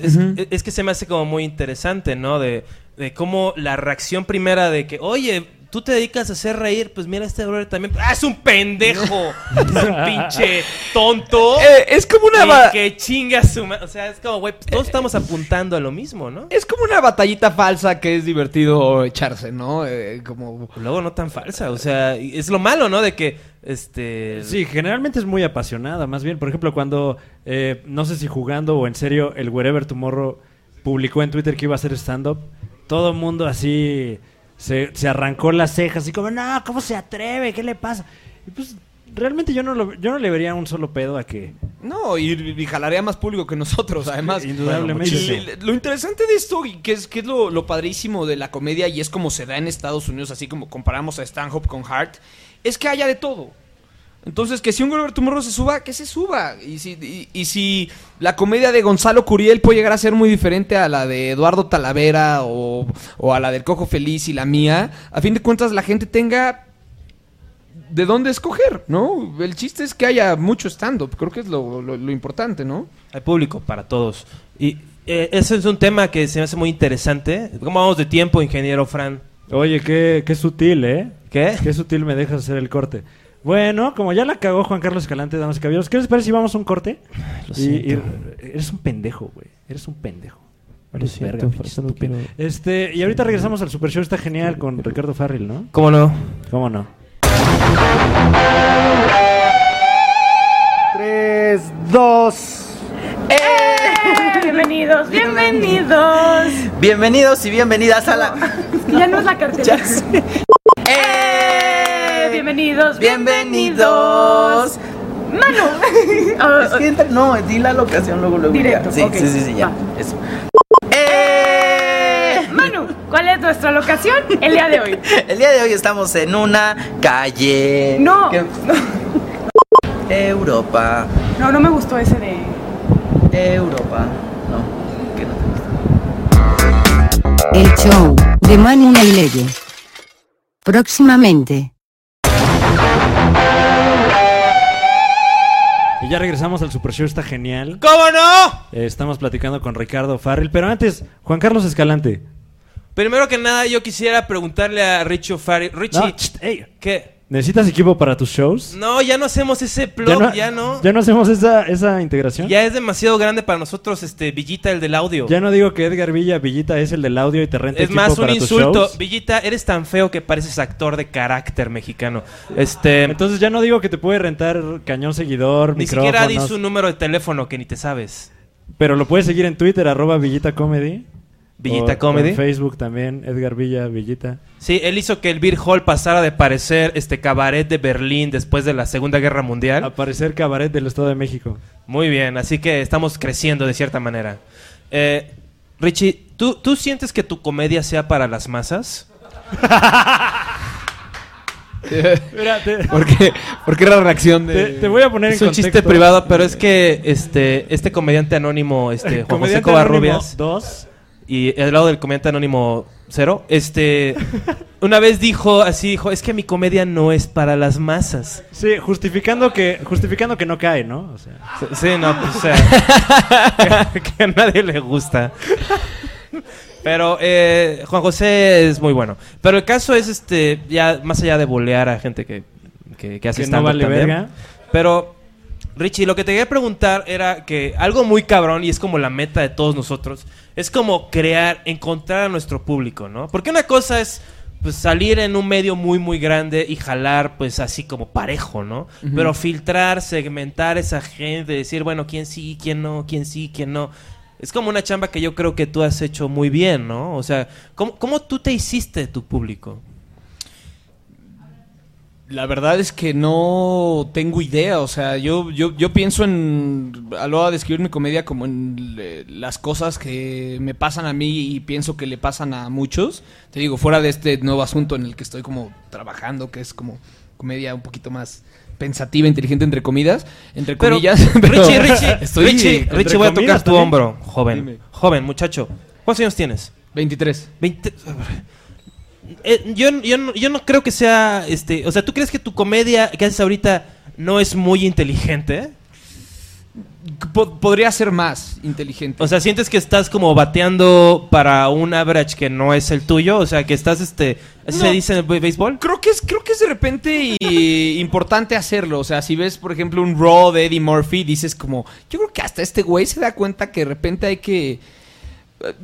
es que se me hace como muy interesante, ¿no? De, de cómo la reacción primera de que, oye, tú te dedicas a hacer reír, pues mira, este brother también. ¡Ah, es un pendejo! es un pinche tonto. Eh, es como una... y que chinga su ma- O sea, es como, güey, pues, todos estamos apuntando a lo mismo, ¿no? Es como una batallita falsa que es divertido echarse, ¿no? Eh, como... Luego no tan falsa, o sea, es lo malo, ¿no? De que, este... Sí, generalmente es muy apasionada. Más bien, por ejemplo, cuando, eh, no sé si jugando o en serio, el Wherever Tomorrow publicó en Twitter que iba a hacer stand-up, todo mundo así se, se arrancó las cejas, así como, no, ¿cómo se atreve? ¿Qué le pasa? Y pues, realmente yo no, lo- yo no le vería un solo pedo a que... No, y, y jalaría más público que nosotros, además. Indudablemente. Y lo interesante de esto, y que es, que es lo, lo padrísimo de la comedia, y es como se da en Estados Unidos, así como comparamos a Stanhope con Hart, es que haya de todo. Entonces, que si un Gilbert Tomorrow se suba, que se suba. Y si, y, y si la comedia de Gonzalo Curiel puede llegar a ser muy diferente a la de Eduardo Talavera o, o a la del Cojo Feliz y la mía, a fin de cuentas la gente tenga de dónde escoger, ¿no? El chiste es que haya mucho stand-up, creo que es lo, lo- lo importante, ¿no? Hay público para todos. Y eh, ese es un tema que se me hace muy interesante. ¿Cómo vamos de tiempo, ingeniero Fran? Oye, qué, qué sutil, ¿eh? ¿Qué? Qué sutil me dejas hacer el corte. Bueno, como ya la cagó Juan Carlos Escalante, damas y caballeros, ¿qué les parece si vamos a un corte? Lo Y- eres un pendejo, güey. Eres un pendejo. Lo siento, verga, quiero- Este, y ahorita regresamos al Super Show, está genial con Ricardo Farrell, ¿no? ¿Cómo no? ¿Cómo no? 3, 2. Bienvenidos, bienvenidos. Bienvenidos y bienvenidas a la. Es que ya no es la cartera. Ya ¡Eh! Bienvenidos, Bienvenidos. Manu. Ah, Es que entra- no, di la locación luego, luego. Directo, ya. Sí, sí, sí, sí, ya. va. Eso. ¡Eh! Manu, ¿cuál es nuestra locación el día de hoy? El día de hoy estamos en una calle. No. que- Europa. No, no me gustó ese de. Europa. No, que no te gusta. El show de Manu Naileye. Próximamente. Y ya regresamos al Super Show, está genial. ¿Cómo no? Eh, estamos platicando con Ricardo Farrell, pero antes, Juan Carlos Escalante. Primero que nada, yo quisiera preguntarle a Richie O'Farrill. Richie, No, cht, ey, ¿qué? ¿Necesitas equipo para tus shows? No, ya no hacemos ese plug, ya no. ¿Ya no hacemos esa, esa integración? Ya es demasiado grande para nosotros, este, Villita, el del audio. Ya no digo que Edgar Villa Villita es el del audio y te renta es equipo más, un para insulto. Villita, eres tan feo que pareces actor de carácter mexicano. Este, Entonces ya no digo que te puede rentar cañón seguidor, ni micrófonos, siquiera di su número de teléfono que ni te sabes. pero lo puedes seguir en Twitter, arroba Villita Comedy. Villita O- Comedy. En Facebook también, Edgar Villa Villita. Sí, él hizo que el Beer Hall pasara de parecer este cabaret de Berlín después de la Segunda Guerra Mundial. Aparecer cabaret del Estado de México. Muy bien, así que estamos creciendo de cierta manera. Eh, Richie, ¿tú, ¿tú sientes que tu comedia sea para las masas? Mira, te, ¿Por qué? ¿Por qué la reacción de.? te- te voy a poner Es en un chiste privado, pero es que este, este comediante anónimo, este, Juan José Covarrubias, Anónimo dos. Y al lado del comediante anónimo cero, este, una vez dijo así, dijo, es que mi comedia no es para las masas. Sí, justificando que, justificando que no cae, ¿no? O sea, Sí, no, pues, o sea, que, que a nadie le gusta. Pero eh, Juan José es muy bueno. Pero el caso es, este, ya más allá de bolear a gente que, que, que hace que no stand-up vale también. verga. Pero, Richie, lo que te quería preguntar era que algo muy cabrón, y es como la meta de todos nosotros, es como crear, encontrar a nuestro público, ¿no? Porque una cosa es pues salir en un medio muy muy grande y jalar pues así como parejo, ¿no? Pero filtrar, segmentar esa gente, decir, bueno, quién sí, quién no, quién sí, quién no. Es como una chamba que yo creo que tú has hecho muy bien, ¿no? O sea, ¿cómo, cómo tú te hiciste tu público? La verdad es que no tengo idea, o sea, yo, yo, yo pienso en, a la hora de escribir mi comedia como en eh, las cosas que me pasan a mí y pienso que le pasan a muchos. Te digo, fuera de este nuevo asunto en el que estoy como trabajando, que es como comedia un poquito más pensativa, inteligente entre comidas, entre Pero, comillas. pero Richie, Richie, estoy Richie, Richie, voy a tocar tu también. hombro, joven. Dime. Joven, muchacho. ¿Cuántos años tienes? 23. 20. Eh, yo, yo, no, yo no creo que sea. este O sea, ¿tú crees que tu comedia que haces ahorita no es muy inteligente? Po- podría ser más inteligente. O sea, ¿sientes que estás como bateando para un average que no es el tuyo? O sea, que estás, este... ¿Así No. se dice en el bé- béisbol? Creo que es, creo que es de repente y- importante hacerlo. O sea, si ves, por ejemplo, un Raw de Eddie Murphy, dices como, yo creo que hasta este güey se da cuenta que de repente hay que. eh,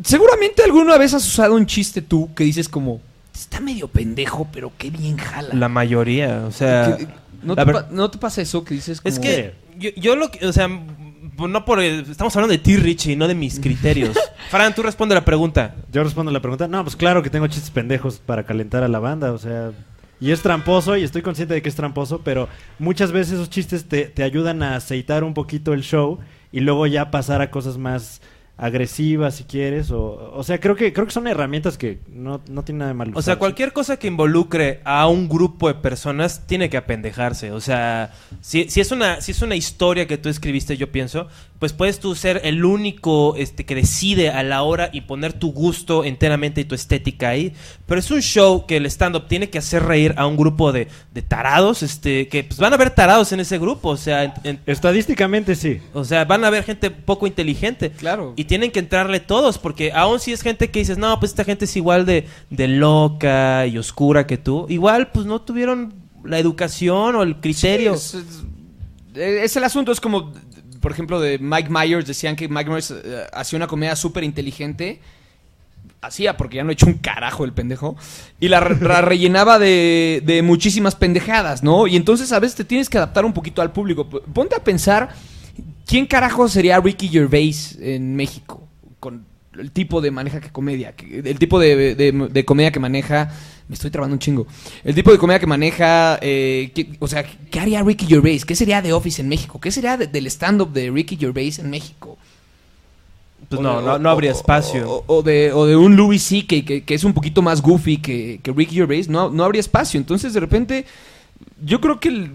Seguramente alguna vez has usado un chiste tú que dices como, está medio pendejo, pero qué bien jala. La mayoría, o sea... Que- ¿no, te ver- pa- no te pasa eso que dices como... Es que yo, yo lo que... O sea, no por... Estamos hablando de ti, Richie, no de mis criterios. Fran, tú responde la pregunta. Yo respondo la pregunta. No, pues claro que tengo chistes pendejos para calentar a la banda, o sea... Y es tramposo, y estoy consciente de que es tramposo, pero muchas veces esos chistes te, te ayudan a aceitar un poquito el show y luego ya pasar a cosas más agresivas si quieres. O, o sea, creo que creo que son herramientas que no, no tienen nada de malo. O sea, cualquier cosa que involucre a un grupo de personas tiene que apendejarse. O sea, si, si es una si es una historia que tú escribiste, yo pienso, pues puedes tú ser el único este, que decide a la hora y poner tu gusto enteramente y tu estética ahí. Pero es un show que el stand-up tiene que hacer reír a un grupo de, de tarados, este, que pues van a haber tarados en ese grupo. O sea, en- en- Estadísticamente sí. o sea, van a haber gente poco inteligente. Claro. Y tienen que entrarle todos, porque aún si es gente que dices, no, pues esta gente es igual de, de loca y oscura que tú, igual pues no tuvieron la educación o el criterio. Es, es- es el asunto, es como, por ejemplo, de Mike Myers, decían que Mike Myers eh, hacía una comedia súper inteligente. Hacía, porque ya no he hecho un carajo el pendejo. Y la, re- la rellenaba de, de muchísimas pendejadas, ¿no? Y entonces a veces te tienes que adaptar un poquito al público. Ponte a pensar, ¿quién carajo sería Ricky Gervais en México? Con el tipo de maneja que comedia. que- El tipo de, de- de comedia que maneja... Me estoy trabando un chingo. El tipo de comedia que maneja... eh, que- o sea, ¿qué haría Ricky Gervais? ¿Qué sería de Office en México? ¿Qué sería de- del stand-up de Ricky Gervais en México? Pues O no, de- no, no habría o- espacio. O, de, o de un Louis C.K. Que, que es un poquito más goofy que, que Ricky Gervais. No, no habría espacio. Entonces, de repente, yo creo que el-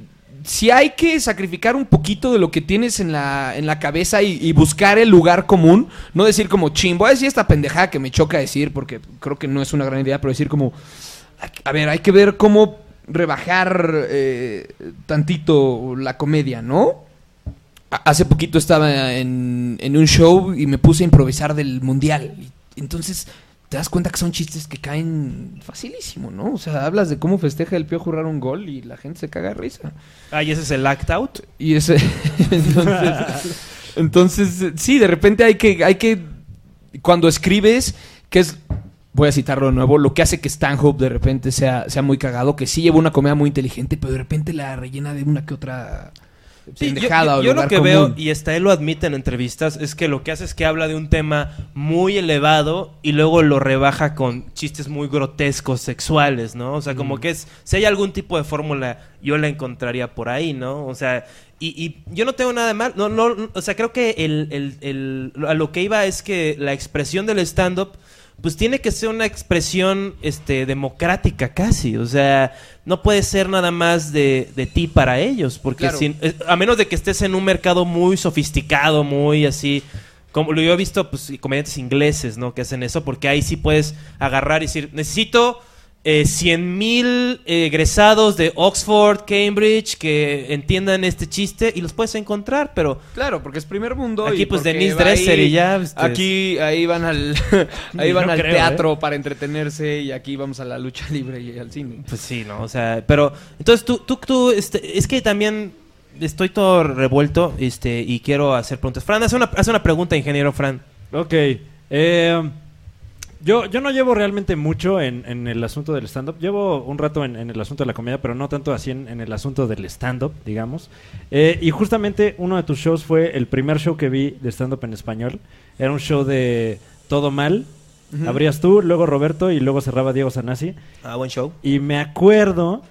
si hay que sacrificar un poquito de lo que tienes en la, en la cabeza y, buscar el lugar común. No decir como, ching, voy a decir esta pendejada que me choca decir porque creo que no es una gran idea, pero decir como, a ver, hay que ver cómo rebajar eh, tantito la comedia, ¿no? hace poquito estaba en, en un show y me puse a improvisar del mundial. Entonces te das cuenta que son chistes que caen facilísimo, ¿no? O sea, hablas de cómo festeja el Pío Jurrar un gol y la gente se caga de risa. Ah, y ese es el act out. Y ese. entonces, entonces, sí, de repente hay que, hay que. Cuando escribes, que es. Voy a citarlo de nuevo. Lo que hace que Stanhope de repente sea, sea muy cagado, que sí lleva una comedia muy inteligente, pero de repente la rellena de una que otra. Sí, yo- pendejada yo, o lo que común. veo, y hasta él lo admite en entrevistas, es que lo que hace es que habla de un tema muy elevado y luego lo rebaja con chistes muy grotescos, sexuales, ¿no? O sea, como que es, si hay algún tipo de fórmula, yo la encontraría por ahí, ¿no? O sea, y, y yo no tengo nada de mal, no, no, o sea, creo que el, el- el- a lo que iba es que la expresión del stand-up pues tiene que ser una expresión este democrática casi, o sea, no puede ser nada más de, de ti para ellos, porque Claro. eh, a menos de que estés en un mercado muy sofisticado, muy así, como lo yo he visto, pues comediantes ingleses, ¿no? Que hacen eso, porque ahí sí puedes agarrar y decir, necesito eh, 100 mil egresados de Oxford, Cambridge, que entiendan este chiste y los puedes encontrar, pero Claro, porque es primer mundo. Aquí, y pues, Denise Dresser ahí- y ya, este, Aquí, ahí van al, ahí van no al creo, teatro para entretenerse y aquí vamos a la lucha libre y al cine. Pues sí, ¿no? O sea, pero entonces tú, tú, tú, este, es que también estoy todo revuelto, este, y quiero hacer preguntas. Fran, haz una, haz una pregunta, ingeniero Fran. Ok. eh, yo, yo no llevo realmente mucho en, en el asunto del stand-up. Llevo un rato en, en el asunto de la comedia, pero no tanto así en, en el asunto del stand-up, digamos. Eh, y justamente uno de tus shows fue el primer show que vi de stand-up en español. Era un show de Todo Mal. Abrías tú, luego Roberto y luego cerraba Diego Sanasi. Ah, buen show. Y me acuerdo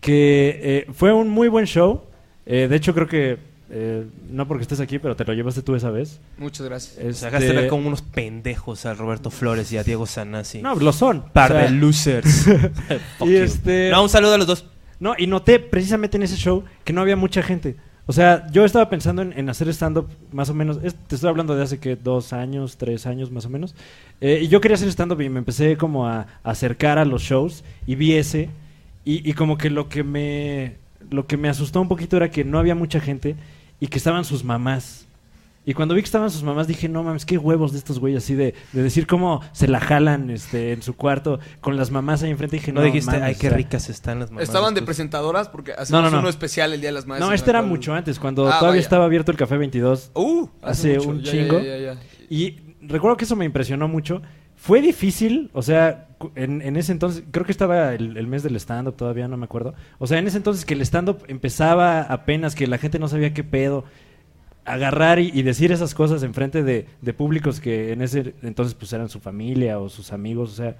que eh, fue un muy buen show. Eh, de hecho, creo que, eh, no porque estés aquí, pero te lo llevaste tú esa vez. Muchas gracias. O sea, Este, hagaste ver como unos pendejos a Roberto Flores y a Diego Sanasi. No, lo son. Par O sea, de losers. Y este- No, un saludo a los dos. No, y noté precisamente en ese show que no había mucha gente. O sea, yo estaba pensando en, en hacer stand-up más o menos. es- te estoy hablando de hace que dos años, tres años más o menos. Eh, y yo quería hacer stand-up y me empecé como a, a acercar a los shows y vi ese. Y, y como que lo que me lo que me asustó un poquito era que no había mucha gente y que estaban sus mamás. Y cuando vi que estaban sus mamás dije, no mames, qué huevos de estos güeyes así de, de decir cómo se la jalan este, en su cuarto con las mamás ahí enfrente. Dije, No, no, dijiste, mames, ay, o qué sea, ricas están las mamás. Estaban de presentadoras porque hacemos No, no, no. uno especial el Día de las Madres. No, este era cual- mucho antes, cuando Ah, todavía vaya. estaba abierto el Café 22. Uh, Hace mucho. un Ya, chingo. ya, ya, ya. Y recuerdo que eso me impresionó mucho. Fue difícil, o sea, en, en ese entonces, creo que estaba el, el mes del stand-up, todavía no me acuerdo. O sea, en ese entonces que el stand-up empezaba apenas, que la gente no sabía qué pedo. Agarrar y, y decir esas cosas enfrente de, de públicos que en ese entonces pues eran su familia o sus amigos, o sea,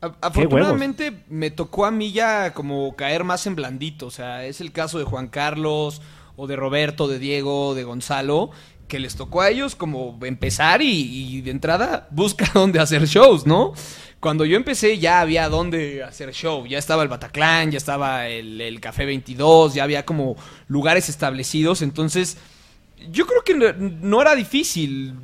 A- Afortunadamente me tocó a mí ya como caer más en blandito. O sea, es el caso de Juan Carlos, o de Roberto, de Diego, de Gonzalo, que les tocó a ellos como empezar y, y de entrada busca dónde hacer shows, ¿no? Cuando yo empecé ya había dónde hacer show. Ya estaba el Bataclan, ya estaba el, el Café 22, ya había como lugares establecidos. Entonces, yo creo que no, no era difícil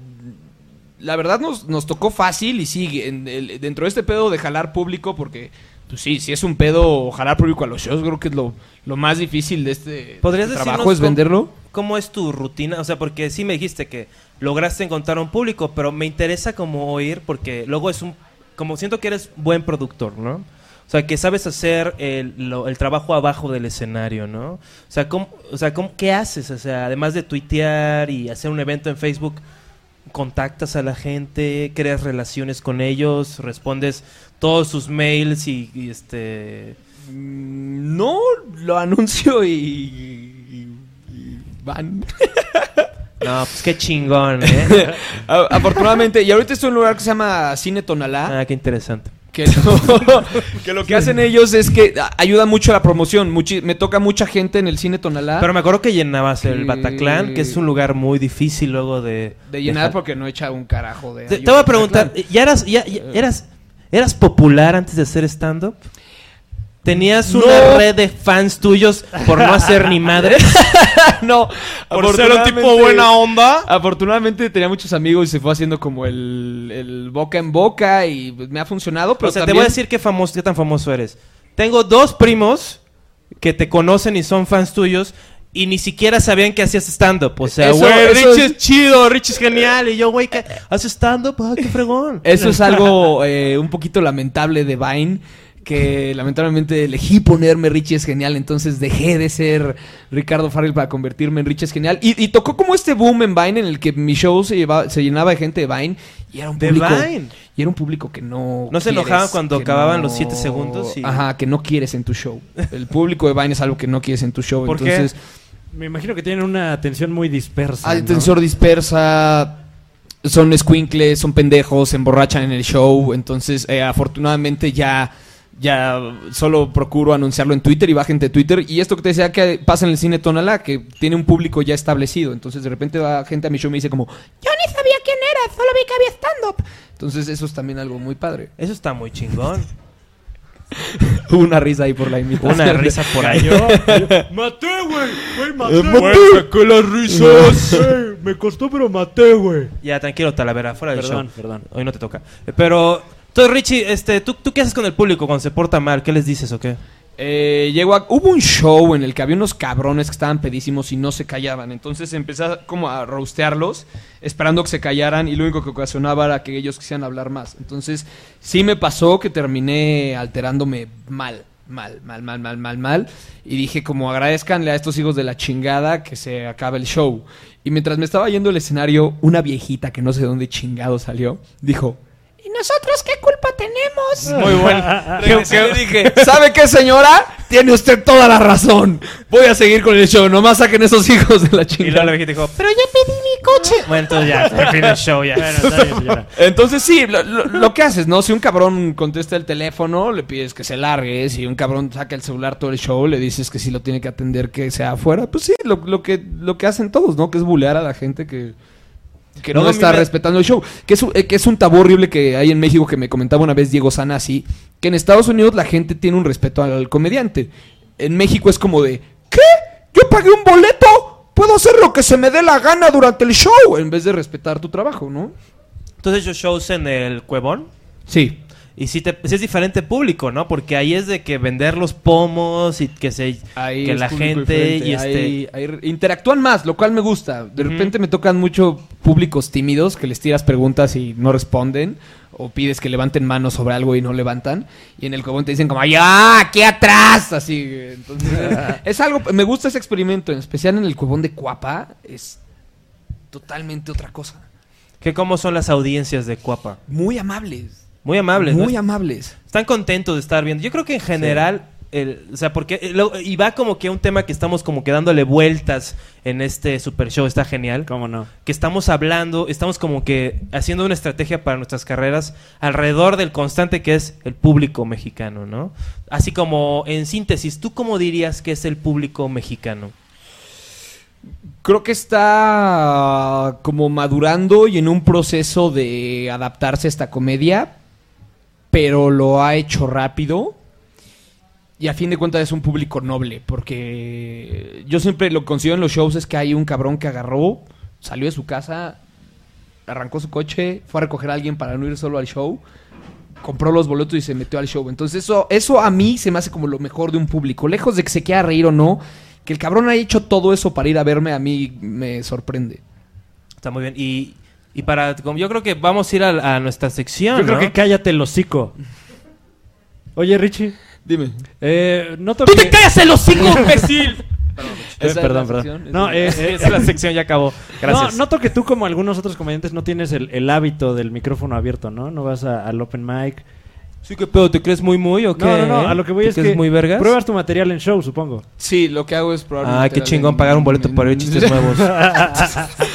la verdad nos, nos tocó fácil y sí, en el- dentro de este pedo de jalar público, porque pues sí, si es un pedo jalar público a los shows, creo que es lo, lo más difícil de este ¿Podrías este trabajo, es venderlo. ¿Cómo es tu rutina? O sea, porque sí me dijiste que lograste encontrar un público, pero me interesa como oír, porque luego es un... Como siento que eres buen productor, ¿no? O sea, que sabes hacer el, el trabajo abajo del escenario, ¿no? O sea, ¿cómo, sea ¿cómo, ¿qué haces? O sea, además de tuitear y hacer un evento en Facebook, contactas a la gente, creas relaciones con ellos, respondes todos sus mails y, y este... Mm, No, lo anuncio y van. No, pues qué chingón, ¿eh? Afortunadamente, y ahorita estoy en un lugar que se llama Cine Tonalá. ah, qué interesante. Que lo, que lo que hacen ellos es que ayuda mucho a la promoción. Muchi- me toca mucha gente en el Cine Tonalá. Pero me acuerdo que llenabas el Bataclan, que es un lugar muy difícil luego de... de llenar dejar- porque no echa un carajo de Te, te voy a preguntar. ¿ya eras, ya, ya- eras, eras popular antes de hacer stand-up? ¿Tenías No. una red de fans tuyos por no hacer ni madre? no, ¿Por ser un tipo buena onda? Afortunadamente tenía muchos amigos y se fue haciendo como el, el boca en boca y pues, me ha funcionado. Pero o sea, te también- voy a decir qué, famoso, qué tan famoso eres. Tengo dos primos que te conocen y son fans tuyos y ni siquiera sabían que hacías stand-up. O sea, güey, eso Richie es- es chido, Richie es genial. Y yo, güey, ¿qué? ¿haces stand-up? Ah, qué fregón. Eso es algo eh, un poquito lamentable de Vine. Que lamentablemente elegí ponerme Richie es genial, entonces dejé de ser Ricardo Farrell para convertirme en Richie es genial. Y, y tocó como este boom en Vine en el que mi show se, llevaba- se llenaba de gente de Vine y era un De público. Vine. Y era un público que no. ¿No se enojaban cuando acababan los siete segundos y- Ajá, que no quieres en tu show. El público de Vine es algo que no quieres en tu show. ¿Por qué? entonces, Me imagino que tienen una atención muy dispersa. Tensor dispersa, son squinkles, son pendejos, se emborrachan en el show. Entonces, eh, afortunadamente ya, ya solo procuro anunciarlo en Twitter y va gente de Twitter. Y esto que te decía que pasa en el cine Tonala, que tiene un público ya establecido. Entonces, de repente va gente a mi show y me dice como, yo ni sabía quién era, solo vi que había stand-up. Entonces, eso es también algo muy padre. Eso está muy chingón. Hubo una risa ahí por la imitación. Una risa por ahí. Yo, maté, güey. Güey, maté. maté. sacó las risas. me costó, pero maté, güey. Ya, tranquilo, Talavera, fuera del Perdón, show. perdón. Hoy no te toca. Eh, Pero, tú, Richie, este, ¿tú, ¿tú qué haces con el público cuando se porta mal? ¿Qué les dices o qué? Eh, llegó a- hubo un show en el que había unos cabrones que estaban pedísimos y no se callaban. Entonces empecé a- como a roastearlos, esperando que se callaran y lo único que ocasionaba era que ellos quisieran hablar más. Entonces sí me pasó que terminé alterándome mal, mal, mal, mal, mal, mal, mal. Y dije como agradezcanle a estos hijos de la chingada que se acabe el show. Y mientras me estaba yendo al escenario, una viejita que no sé de dónde chingado salió, dijo... ¿Y nosotros qué culpa tenemos? Muy bueno. Dije, ¿sabe qué, señora? Tiene usted toda la razón. Voy a seguir con el show. Nomás saquen esos hijos de la Y luego la chingada. viejita dijo, pero ya pedí mi coche. Bueno, entonces ya, termina el show ya. Bueno, está bien, señora. Entonces sí, lo, lo- lo que haces, ¿no? Si un cabrón contesta el teléfono, le pides que se largue. Si un cabrón saca el celular todo el show, le dices que si lo tiene que atender, que sea afuera. Pues sí, lo, lo que, lo que hacen todos, ¿no? Que es bulear a la gente que, que no, No, está me- respetando el show. Que es, un, eh, que es un tabú horrible que hay en México que me comentaba una vez Diego Sanasi. Que en Estados Unidos la gente tiene un respeto al, comediante. En México es como de, ¿qué? Yo pagué un boleto. Puedo hacer lo que se me dé la gana durante el show. En vez de respetar tu trabajo, ¿no? Entonces yo shows en el Cuevón. Sí. Y sí, te, sí es diferente público, ¿no? Porque ahí es de que vender los pomos y que se Ahí que la gente y este ahí- interactúan más, lo cual me gusta. De repente me tocan mucho públicos tímidos que les tiras preguntas y no responden. O pides que levanten manos sobre algo y no levantan. Y en el cobón te dicen como, ¡ya! ¡Aquí atrás! Así. Entonces, es algo... Me gusta ese experimento, en especial en el cuevón de Cuapa. Es totalmente otra cosa. que cómo son las audiencias de Cuapa. Muy amables. Muy amables, ¿no? Muy amables. Están contentos de estar viendo. Yo creo que en general, el- o sea, porque eh, lo- y va como que un tema que estamos como que dándole vueltas en este super show, está genial. ¿Cómo no? Que estamos hablando, estamos como que haciendo una estrategia para nuestras carreras alrededor del constante que es el público mexicano, ¿no? Así como en síntesis, ¿tú cómo dirías que es el público mexicano? Creo que está como madurando y en un proceso de adaptarse a esta comedia, pero lo ha hecho rápido. Y a fin de cuentas es un público noble, porque yo siempre lo consigo en los shows es que hay un cabrón que agarró, salió de su casa, arrancó su coche, fue a recoger a alguien para no ir solo al show, compró los boletos y se metió al show. Entonces eso, eso a mí se me hace como lo mejor de un público. Lejos de que se quiera reír o no, que el cabrón haya hecho todo eso para ir a verme, a mí me sorprende. Está muy bien. Y, y para, como yo creo que vamos a ir a, a nuestra sección. Yo creo ¿no? que cállate el hocico. Oye, Richie. Dime. Eh, noto ¡Tú que... te callas el hocico, imbécil! Eh, ¿Esa es perdón, perdón. No, eh, eh, Esa es la sección, ya acabó. Gracias. No, noto que tú, como algunos otros comediantes, no tienes el, el hábito del micrófono abierto, ¿no? No vas a- al open mic. Sí, ¿qué pedo? ¿Te crees muy muy o qué? No, no, no. A lo que voy ¿Te es que muy vergas? pruebas tu material en show, supongo. Sí, lo que hago es probablemente... Ah, qué chingón pagar un boleto para ver chistes nuevos.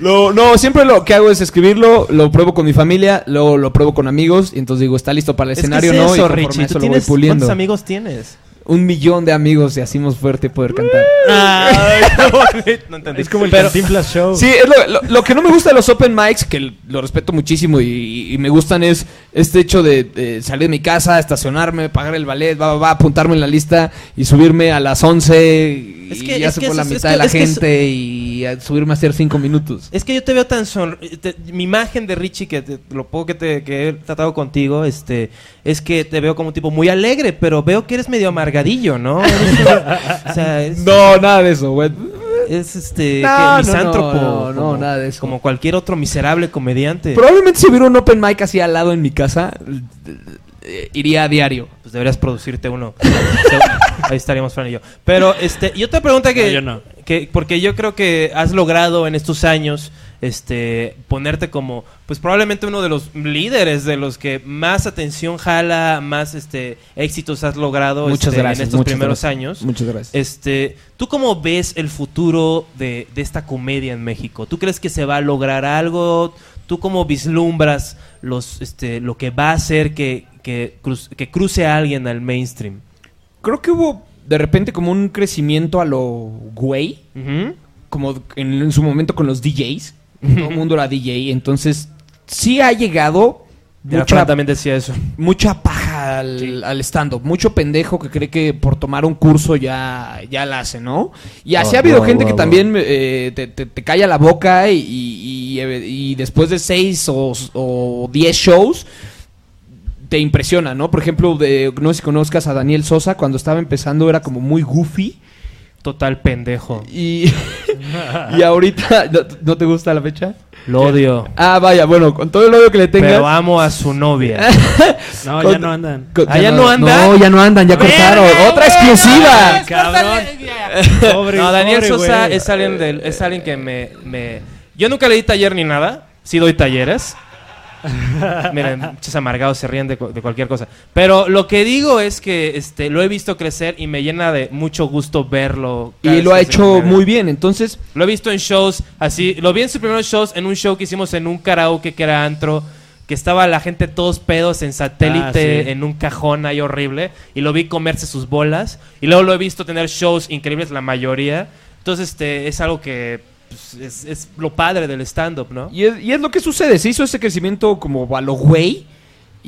Lo- no, siempre lo que hago es escribirlo, lo pruebo con mi familia, luego lo pruebo con amigos y entonces digo, está listo para el Es que escenario, es ¿no? y eso, conforme Richie. eso ¿Tú lo voy puliendo. ¿Cuántos amigos tienes? Un millón de amigos y hacimos fuerte poder cantar. Ay, no entendí. Es como el Pero- Cantinflas Show. Sí, es lo, lo- lo que no me gusta de los open mics, que lo respeto muchísimo y, y me gustan, es este hecho de, de salir de mi casa, estacionarme, pagar el ballet, va, va, va, apuntarme en la lista y subirme a las 11 y Es que- ya se fue la es- mitad de la es gente y a subirme a hacer 5 minutos. Es que yo te veo tan son... te- mi imagen de Richie, que te- lo poco que, te, que he tratado contigo, este, es que te veo como un tipo muy alegre, pero veo que eres medio amargado delgadillo, ¿no? o sea, es, No, nada de eso, güey. es este No, que no, misántropo. no, no, como- nada de eso. Como cualquier otro miserable comediante. Probablemente si hubiera un open mic así al lado en mi casa, eh, iría a diario. Pues deberías producirte uno. Ahí estaríamos Fran y yo. Pero, este, y otra pregunta que, No, yo no. que- porque yo creo que has logrado en estos años, este, ponerte como, pues probablemente uno de los líderes de los que más atención jala, más, este, éxitos has logrado Muchas este, gracias. en estos muchas primeros gracias. años. Muchas gracias. Este, ¿tú cómo ves el futuro de, de esta comedia en México? ¿Tú crees que se va a lograr algo? ¿Tú cómo vislumbras los, este, lo que va a hacer que, que, cruz- que cruce a alguien al mainstream? Creo que hubo de repente como un crecimiento a lo güey, como en, en su momento con los DJs. Todo el mundo era DJ, entonces sí ha llegado mucha, también decía eso. mucha paja al, al stand-up. Mucho pendejo que cree que por tomar un curso ya, ya la hace, ¿no? Y así Oh, ha habido gente que también eh, te, te- te calla la boca y, y- y- y después de seis o, o diez shows te impresiona, ¿no? Por ejemplo, de, no sé si conozcas a Daniel Sosa, cuando estaba empezando era como muy goofy. Total pendejo. Y, y ahorita, ¿no, no te gusta la fecha? Lo odio. Ah, vaya, bueno, con todo el odio que le tengas. Pero amo a su novia. No, Con- ya no andan. con- ¿Ah, ya no andan? No, ya no andan, ya cortaron. ¡Verga, ¡Otra exclusiva! Cabrón. Pobre, no, Daniel pobre, Sosa es alguien, del- es alguien que me, me... Yo nunca le di taller ni nada. Sí doy talleres. Miren, muchos amargados se ríen de, cu- de cualquier cosa. Pero lo que digo es que este, lo he visto crecer y me llena de mucho gusto verlo. Y lo ha hecho muy bien, entonces... Lo he visto en shows así. Lo vi en sus primeros shows en un show que hicimos en un karaoke que era antro. Que estaba la gente todos pedos en satélite, Ah, sí. en un cajón ahí horrible. Y lo vi comerse sus bolas. Y luego lo he visto tener shows increíbles, la mayoría. Entonces, este, es algo que pues, es, es lo padre del stand-up, ¿no? Y es, y es lo que sucede, se hizo ese crecimiento como a lo güey.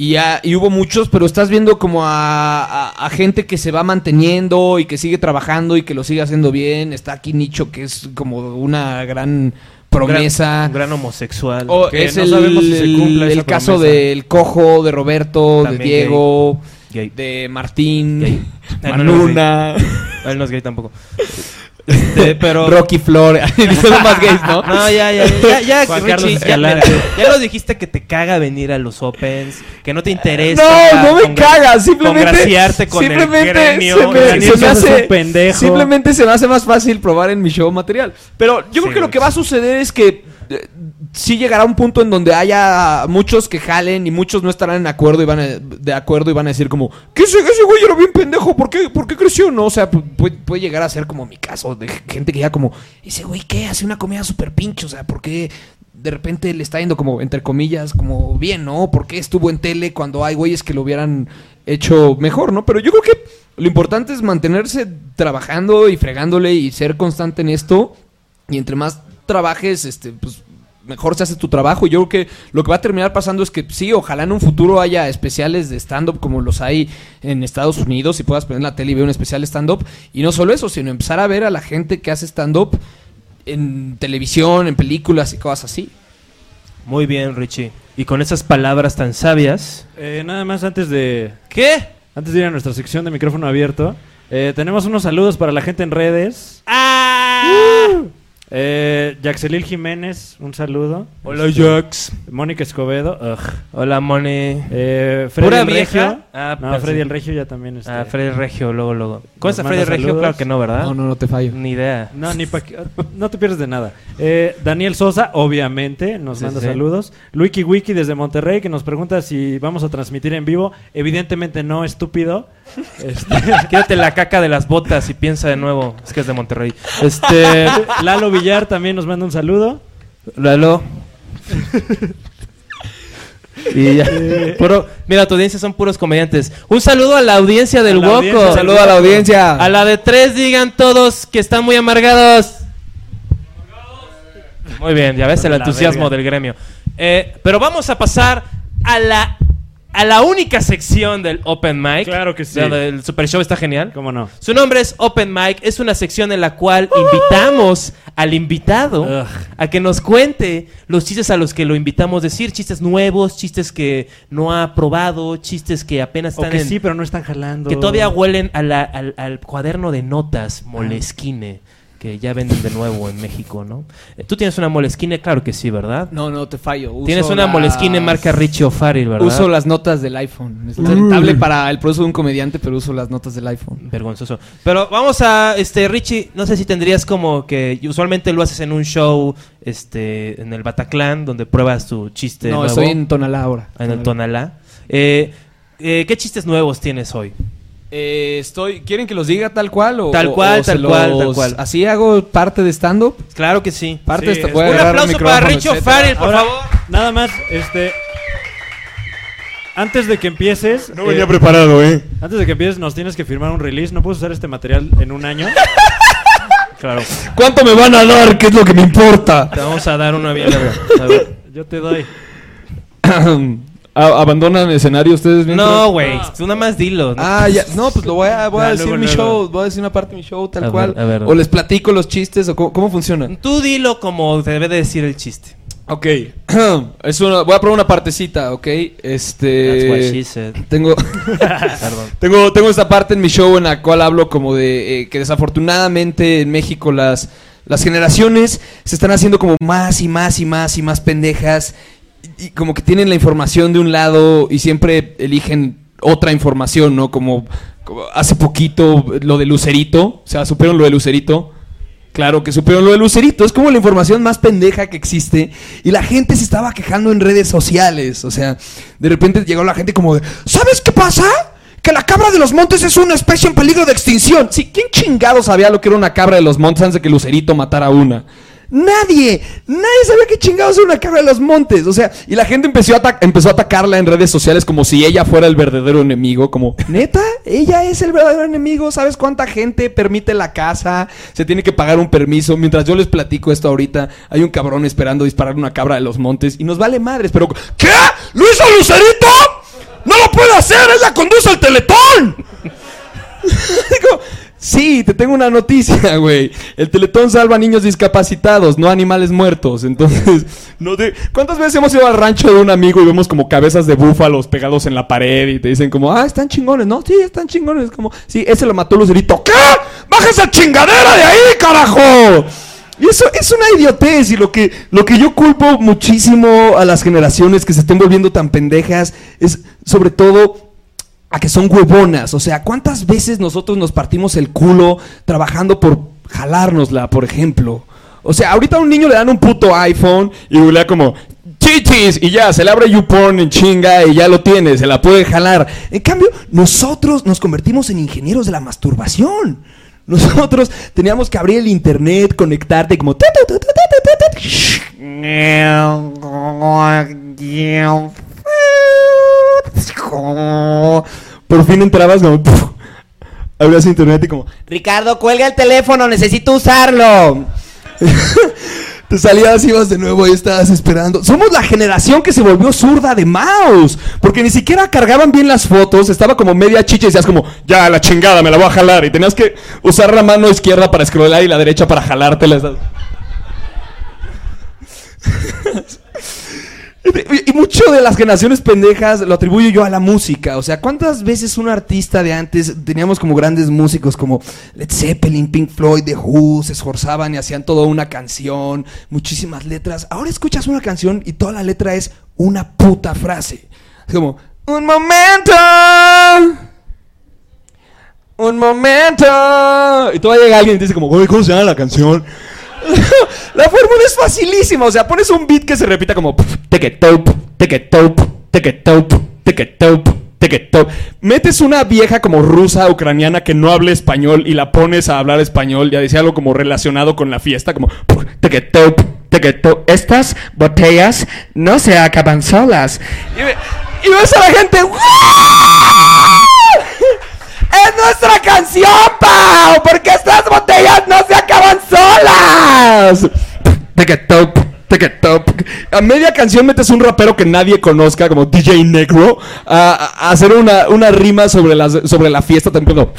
Y, ya- y hubo muchos, pero estás viendo como a, a- a gente que se va manteniendo y que sigue trabajando y que lo sigue haciendo bien. Está aquí Nicho, que es como una gran promesa. Un gran homosexual. O Que es no el, sabemos si se el esa caso promesa. del Cojo, de Roberto, También de Diego, Gay. de Martín, Gay. Ah, Manuna, Él no es gay tampoco. Este, pero... Rocky Flores. Son los más gays, ¿no? No, ya, ya, ya, ya, Juan Richie, Carlos ya, mira, ya lo dijiste que te caga venir a los Opens, que no te interesa. No, no me congra- caga, simplemente. congraciarte con el simplemente gremio. se me, se me hace. un pendejo. Simplemente se me hace más fácil probar en mi show material. Pero yo creo Sí, que lo que va a suceder es que. Sí llegará un punto en donde haya muchos que jalen y muchos no estarán en acuerdo y van de acuerdo y van a decir como que ese, ese güey era bien pendejo, ¿por qué, por qué creció? No, o sea, pu- puede, puede llegar a ser como mi caso, de gente que ya como, ese güey qué, hace una comida súper pinche, o sea, ¿por qué de repente le está yendo como, entre comillas, como bien, ¿no? ¿Por qué estuvo en tele cuando hay güeyes que lo hubieran hecho mejor, ¿no? Pero yo creo que lo importante es mantenerse trabajando y fregándole y ser constante en esto. Y entre más trabajes, este, pues mejor se hace tu trabajo. Y yo creo que lo que va a terminar pasando es que sí, ojalá en un futuro haya especiales de stand-up como los hay en Estados Unidos y puedas poner en la tele y ver un especial de stand-up. Y no solo eso, sino empezar a ver a la gente que hace stand-up en televisión, en películas y cosas así. Muy bien, Richie. Y con esas palabras tan sabias. Eh, nada más antes de, ¿Qué? antes de ir a nuestra sección de micrófono abierto, eh, tenemos unos saludos para la gente en redes. ¡Ah! Eh, Yaxelil Jiménez, un saludo. Hola, Este, Jax. Mónica Escobedo. ugh. Hola, Moni. Eh, Freddy ¿Pura el vieja? Regio. Ah, no, pero Freddy sí. el Regio ya también está. Ah, Freddy Regio, luego, luego. ¿Cómo Nos está Freddy manda Regio? saludos. Claro que no, ¿verdad? No, no, no te fallo. Ni idea. No, ni pa' no te pierdes de nada. Eh, Daniel Sosa, obviamente, nos Sí, manda sí. saludos. Luiki Wiki desde Monterrey, que nos pregunta si vamos a transmitir en vivo. Evidentemente no, estúpido. Este, Quédate la caca de las botas y piensa de nuevo. Es que es de Monterrey. Este. Lalo Villar también nos manda un saludo. Lalo. Y ya. Puro- mira, tu audiencia son puros comediantes. Un saludo a la audiencia del Woco. del Saludo a la audiencia. A la de tres digan todos que están muy amargados. Muy bien, ya ves el entusiasmo del gremio. Eh, pero vamos a pasar a la a la única sección del Open Mic. Claro que sí. Donde el Super Show está genial. ¿Cómo no? Su nombre es Open Mic, es una sección en la cual invitamos al invitado Ugh. a que nos cuente los chistes a los que lo invitamos a decir, chistes nuevos, chistes que no ha probado, chistes que apenas O están que en... sí, pero no están jalando. que todavía huelen a la- al, al cuaderno de notas Moleskine, que ya venden de nuevo en México, ¿no? Eh, Tú tienes una Moleskine, claro que sí, ¿verdad? No, no, te fallo. Uso Tienes una las- Moleskine marca Richie O'Farrell, ¿verdad? Uso las notas del iPhone. Es rentable para el proceso de un comediante, pero uso las notas del iPhone. Vergonzoso. Pero vamos a, este, Richie, no sé si tendrías como que usualmente lo haces en un show, este, en el Bataclan, donde pruebas tu chiste no, nuevo. estoy en Tonalá ahora. en el Tonalá. Eh, eh, ¿Qué chistes nuevos tienes hoy? Eh, estoy, ¿Quieren que los diga tal cual? O, Tal cual, o tal cual, tal cual. Así hago parte de stand-up. Claro que sí. Parte Sí, de voy a Un aplauso para etcétera. O'Farrell, por Ahora, favor. Nada más, este. Antes de que empieces. No venía eh, preparado, ¿eh? Antes de que empieces, nos tienes que firmar un release. No puedes usar este material en un año. Claro. ¿Cuánto me van a dar? ¿Qué es lo que me importa? Te vamos a dar una bien. A ver. Yo te doy. ¿Abandonan escenario ustedes mientras? No, güey. Tú nada más dilo. ¿no? Ah, ya. No, pues lo voy a, voy a Ya, decir luego, mi luego. show. Voy a decir una parte de mi show tal A ver, cual. a ver. O les platico los chistes o cómo, cómo funciona. Tú dilo como debe de decir el chiste. Ok. es una, voy a probar una partecita, ¿ok? Este. That's what she said. Tengo. Perdón. Tengo, tengo esta parte en mi show en la cual hablo como de eh, que desafortunadamente en México las, las generaciones se están haciendo como más y más y más y más pendejas y, como que tienen la información de un lado y siempre eligen otra información, ¿no? Como, hace poquito lo de Lucerito, o sea, supieron lo de Lucerito. Claro que supieron lo de Lucerito, es como la información más pendeja que existe y la gente se estaba quejando en redes sociales, o sea, de repente llegó la gente como de, ¿sabes qué pasa? Que la cabra de los montes es una especie en peligro de extinción. Sí, ¿quién chingado sabía lo que era una cabra de los montes antes de que Lucerito matara una? Nadie, nadie sabía qué chingados era una cabra de los montes. O sea, y la gente empezó a, empezó a atacarla en redes sociales como si ella fuera el verdadero enemigo. Como, neta, ella es el verdadero enemigo. ¿Sabes cuánta gente permite la casa? Se tiene que pagar un permiso. Mientras yo les platico esto ahorita, hay un cabrón esperando disparar una cabra de los montes y nos vale madres. Pero, ¿qué? ¿Lo hizo Lucerito? ¡No lo puede hacer! ¡Ella conduce el teletón! Digo, sí, te tengo una noticia, güey. El Teletón salva a niños discapacitados, no animales muertos. Entonces, no te... ¿cuántas veces hemos ido al rancho de un amigo y vemos como cabezas de búfalos pegados en la pared y te dicen como, ah, están chingones, ¿no? Sí, están chingones. Como, sí, ese lo mató Lucerito. ¿Qué? ¡Baja esa chingadera de ahí, carajo! Y eso es una idiotez y lo que, lo que yo culpo muchísimo a las generaciones que se estén volviendo tan pendejas es sobre todo a que son huevonas. O sea, ¿cuántas veces nosotros nos partimos el culo trabajando por jalárnosla, por ejemplo? O sea, ahorita a un niño le dan un puto iPhone y googlea como chichis y ya, se le abre YouPorn en chinga y ya lo tiene, se la puede jalar. En cambio, nosotros nos convertimos en ingenieros de la masturbación. Nosotros teníamos que abrir el internet, conectarte como... tu, tu, tu, tu, tu, tu, tu. Por fin entrabas como... abrías internet y como... Ricardo, cuelga el teléfono, necesito usarlo. Te salías, ibas de nuevo y estabas esperando. Somos la generación que se volvió zurda de mouse. Porque ni siquiera cargaban bien las fotos. Estaba como media chicha y decías como, ya, la chingada, me la voy a jalar. Y tenías que usar la mano izquierda para scrollar y la derecha para jalártela. Y mucho de las generaciones pendejas lo atribuyo yo a la música. O sea, ¿cuántas veces un artista de antes teníamos como grandes músicos como Led Zeppelin, Pink Floyd, The Who, se esforzaban y hacían toda una canción, muchísimas letras? Ahora escuchas una canción y toda la letra es una puta frase. Es como, un momento. Un momento. Y todavía llega alguien y dice como, "Güey, ¿cómo se llama la canción? La fórmula es facilísima. O sea, pones un beat que se repita como teque top, teque top, teque top, teque top, teque top. Metes una vieja como rusa, ucraniana que no hable español y la pones a hablar español y a decir algo como relacionado con la fiesta, como top, teque top. Estas botellas no se acaban solas. Y, ve- y ves a la gente. "¡Wow! Se acaban solas. Take it top. A media canción metes un rapero que nadie conozca, como DJ Negro, a, hacer una, una rima sobre, las, sobre la fiesta temprano.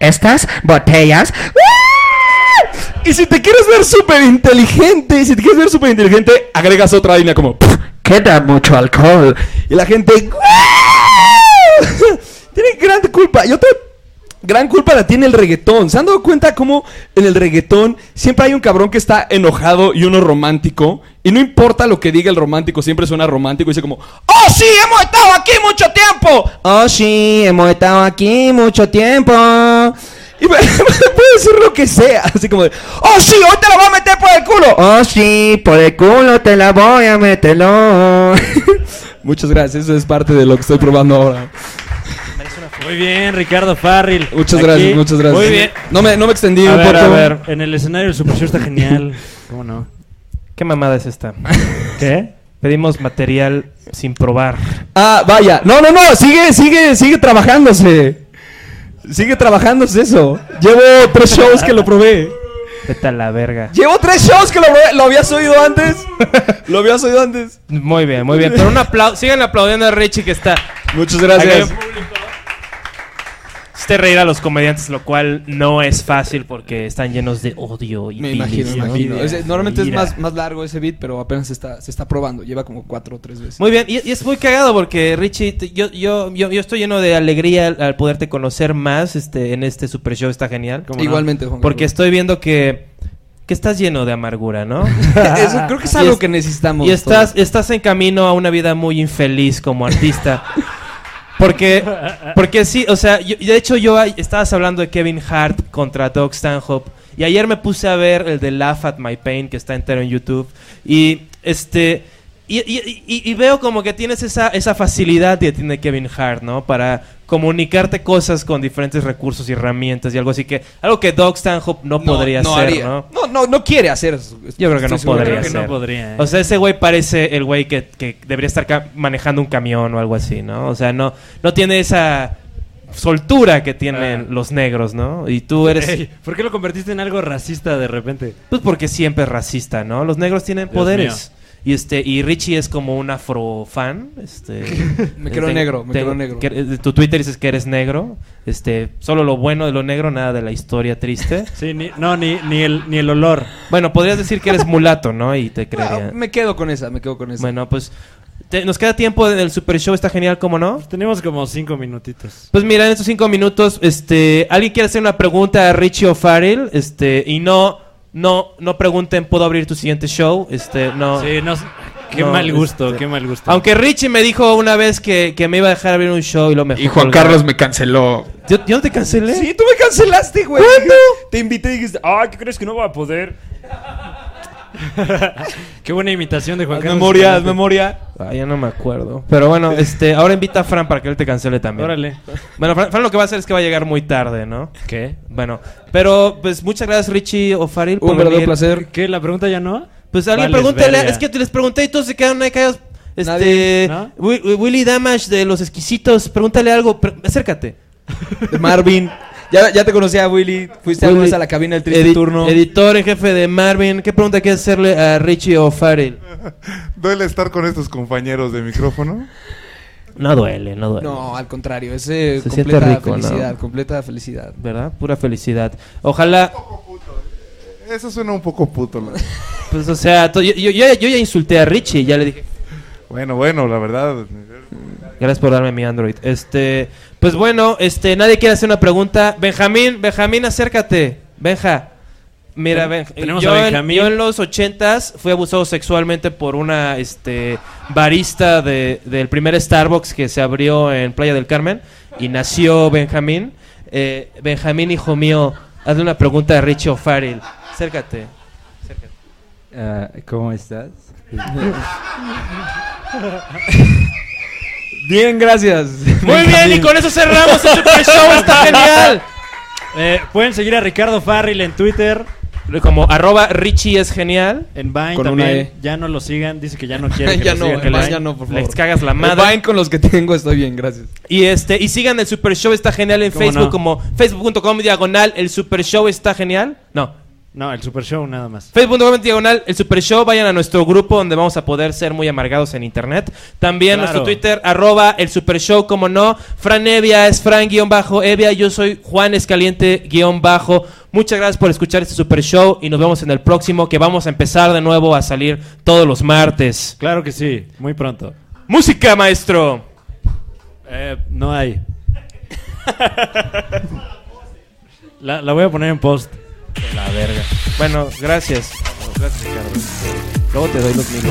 Estas botellas. Y si te quieres ver súper inteligente, si te quieres ver súper inteligente, agregas otra línea como queda mucho alcohol. Y la gente tiene gran culpa. Y otra gran culpa la tiene el reggaetón. ¿Se han dado cuenta cómo en el reggaetón siempre hay un cabrón que está enojado y uno romántico? Y no importa lo que diga el romántico, siempre suena romántico y dice como, ¡Oh sí, hemos estado aquí mucho tiempo! Oh, sí, hemos estado aquí mucho tiempo. Y puede decir lo que sea, así como de, ¡Oh sí, hoy te la voy a meter por el culo! Oh, sí, por el culo te la voy a meterlo. Muchas gracias, eso es parte de lo que estoy probando ahora. Muy bien, Ricardo Farril. Muchas Aquí. gracias, muchas gracias. Muy bien. No me, no me extendí A un ver, poco. a ver, en el escenario del Super Show está genial. ¿Cómo no? ¿Qué mamada es esta? ¿Qué? Pedimos material sin probar. Ah, vaya. No, no, no. Sigue, sigue, sigue trabajándose. Sigue trabajándose eso. Llevo tres shows que lo probé. Vete a la verga. Llevo tres shows que lo probé. ¿Lo habías oído antes? ¿Lo habías oído antes? Muy bien, muy bien. Pero un aplauso. Sigan aplaudiendo a Richie que está. Muchas gracias. Este reír a los comediantes, lo cual no es fácil porque están llenos de odio y Me imagino, me ¿no? imagino. Ese- normalmente es más, más largo ese beat, pero apenas se está, se está probando. Lleva como cuatro o tres veces. Muy bien, y, y es muy cagado porque Richie, te- yo, yo, yo, yo estoy lleno de alegría al, al poderte conocer más este, en este super show, está genial. Igualmente, Juan Porque Carlos. estoy viendo que, que estás lleno de amargura, ¿no? Eso creo que es algo es- que necesitamos. y estás, todos. estás en camino a una vida muy infeliz como artista. Porque, porque sí, o sea, yo- de hecho yo estabas hablando de Kevin Hart contra Doug Stanhope y ayer me puse a ver el de Laugh at My Pain que está entero en YouTube y este y, y- y- y veo como que tienes esa, esa facilidad que tiene Kevin Hart, ¿no? Para comunicarte cosas con diferentes recursos y herramientas y algo así que algo que Doug Stanhope no, podría hacer, haría. ¿no? No, no, no quiere hacer. Yo creo que no podría Creo que no podría, ¿eh? O sea, ese güey parece el güey que, que debería estar manejando un camión o algo así, ¿no? O sea, no, no tiene esa soltura que tienen Ah. los negros, ¿no? Y tú eres... Ey, ¿Por qué lo convertiste en algo racista de repente? Pues porque siempre es racista, ¿no? Los negros tienen Dios poderes. Y este y Richie es como un afrofan, este Me creo negro, me te- creo negro. que- eh, tu Twitter dices que eres negro, este, solo lo bueno de lo negro, nada de la historia triste. Sí, ni, no, ni, ni, el, ni el olor. Bueno, podrías decir que eres mulato, ¿no? Y te Ah, creería. me quedo con esa, me quedo con esa. Bueno, pues te- nos queda tiempo en el Super Show, está genial, ¿cómo no? Tenemos como cinco minutitos. Pues mira, en estos cinco minutos, este, alguien quiere hacer una pregunta a Richie O'Farrell, este, y no, no, no pregunten, ¿puedo abrir tu siguiente show? Este, no. Sí, no, qué No, mal gusto, este, qué mal gusto. Aunque Richie me dijo una vez que, que me iba a dejar abrir un show y lo mejor. Y Juan Carlos me canceló. ¿Yo, yo no te cancelé? Sí, tú me cancelaste, güey. ¿Cuándo? Te invité y dijiste, Ay, ¿qué crees que no va a poder? qué buena imitación de Juan haz Carlos. memoria, haz memoria. Ah, ya no me acuerdo. Pero bueno, este, ahora invita a Fran para que él te cancele también. Órale. Bueno, Fran, Fran lo que va a hacer es que va a llegar muy tarde, ¿no? ¿Qué? Bueno, pero pues muchas gracias Richie O'Farrell por un verdadero placer. ¿Qué? ¿La pregunta ya no? Pues alguien Vales pregúntale, verga. es que te les pregunté y todos se quedaron ahí callados. Este, Nadie, ¿no? Wi- Wi- Willy Damage de Los Exquisitos, pregúntale algo, pre- acércate. Marvin. Ya, ya te conocía, Willy. Fuiste alguna vez a la cabina del triste Edi- turno. Editor en jefe de Marvin, ¿qué pregunta quieres hacerle a Richie O'Farrell? ¿Duele estar con estos compañeros de micrófono? No duele, no duele. No, al contrario, es eh, Se siente completa rico, ¿no? felicidad, completa felicidad. ¿Verdad? Pura felicidad. Ojalá, Eso suena un poco puto. la- pues o sea, yo, yo- yo ya- yo ya insulté a Richie, ya le dije, Bueno, bueno, la verdad. Gracias por darme mi Android. Este, pues bueno, este, nadie quiere hacer una pregunta. Benjamín, Benjamín, acércate. Benja. Mira, Ben, tenemos yo, a en, Benjamín. yo en los ochentas fui abusado sexualmente por una este, barista de- del primer Starbucks que se abrió en Playa del Carmen y nació Benjamín. Eh, Benjamín, hijo mío, hazle una pregunta a Richie O'Farrell. Acércate. acércate. Ah, ¿Cómo estás? Bien, gracias. Muy bien, y con eso cerramos el Super Show, está genial. Eh, pueden seguir a Ricardo Farril en Twitter. como arroba Richie es genial. En Vine Con una también. E. Ya no lo sigan. Dice que ya no quiere que ya lo no, sigan. que en Vine le- ya no, por favor. Les cagas la madre. Vine con los que tengo estoy bien, gracias. Y este y sigan el Super Show está genial en ¿Cómo Facebook no? como facebook.com diagonal el Super Show está genial. No, No, el Super Show nada más. Facebook.com diagonal el Super Show. Vayan a nuestro grupo donde vamos a poder ser muy amargados en internet. También Claro. nuestro Twitter, arroba el Super Show, como no. Fran Evia es Fran-Evia. Yo soy Juan Escaliente-Bajo. Muchas gracias por escuchar este Super Show y nos vemos en el próximo que vamos a empezar de nuevo a salir todos los martes. Claro que sí. Muy pronto. Música, maestro. Eh, no hay. la, la voy a poner en post. La verga. Bueno, gracias. Gracias, Ricardo. Luego te doy los mil.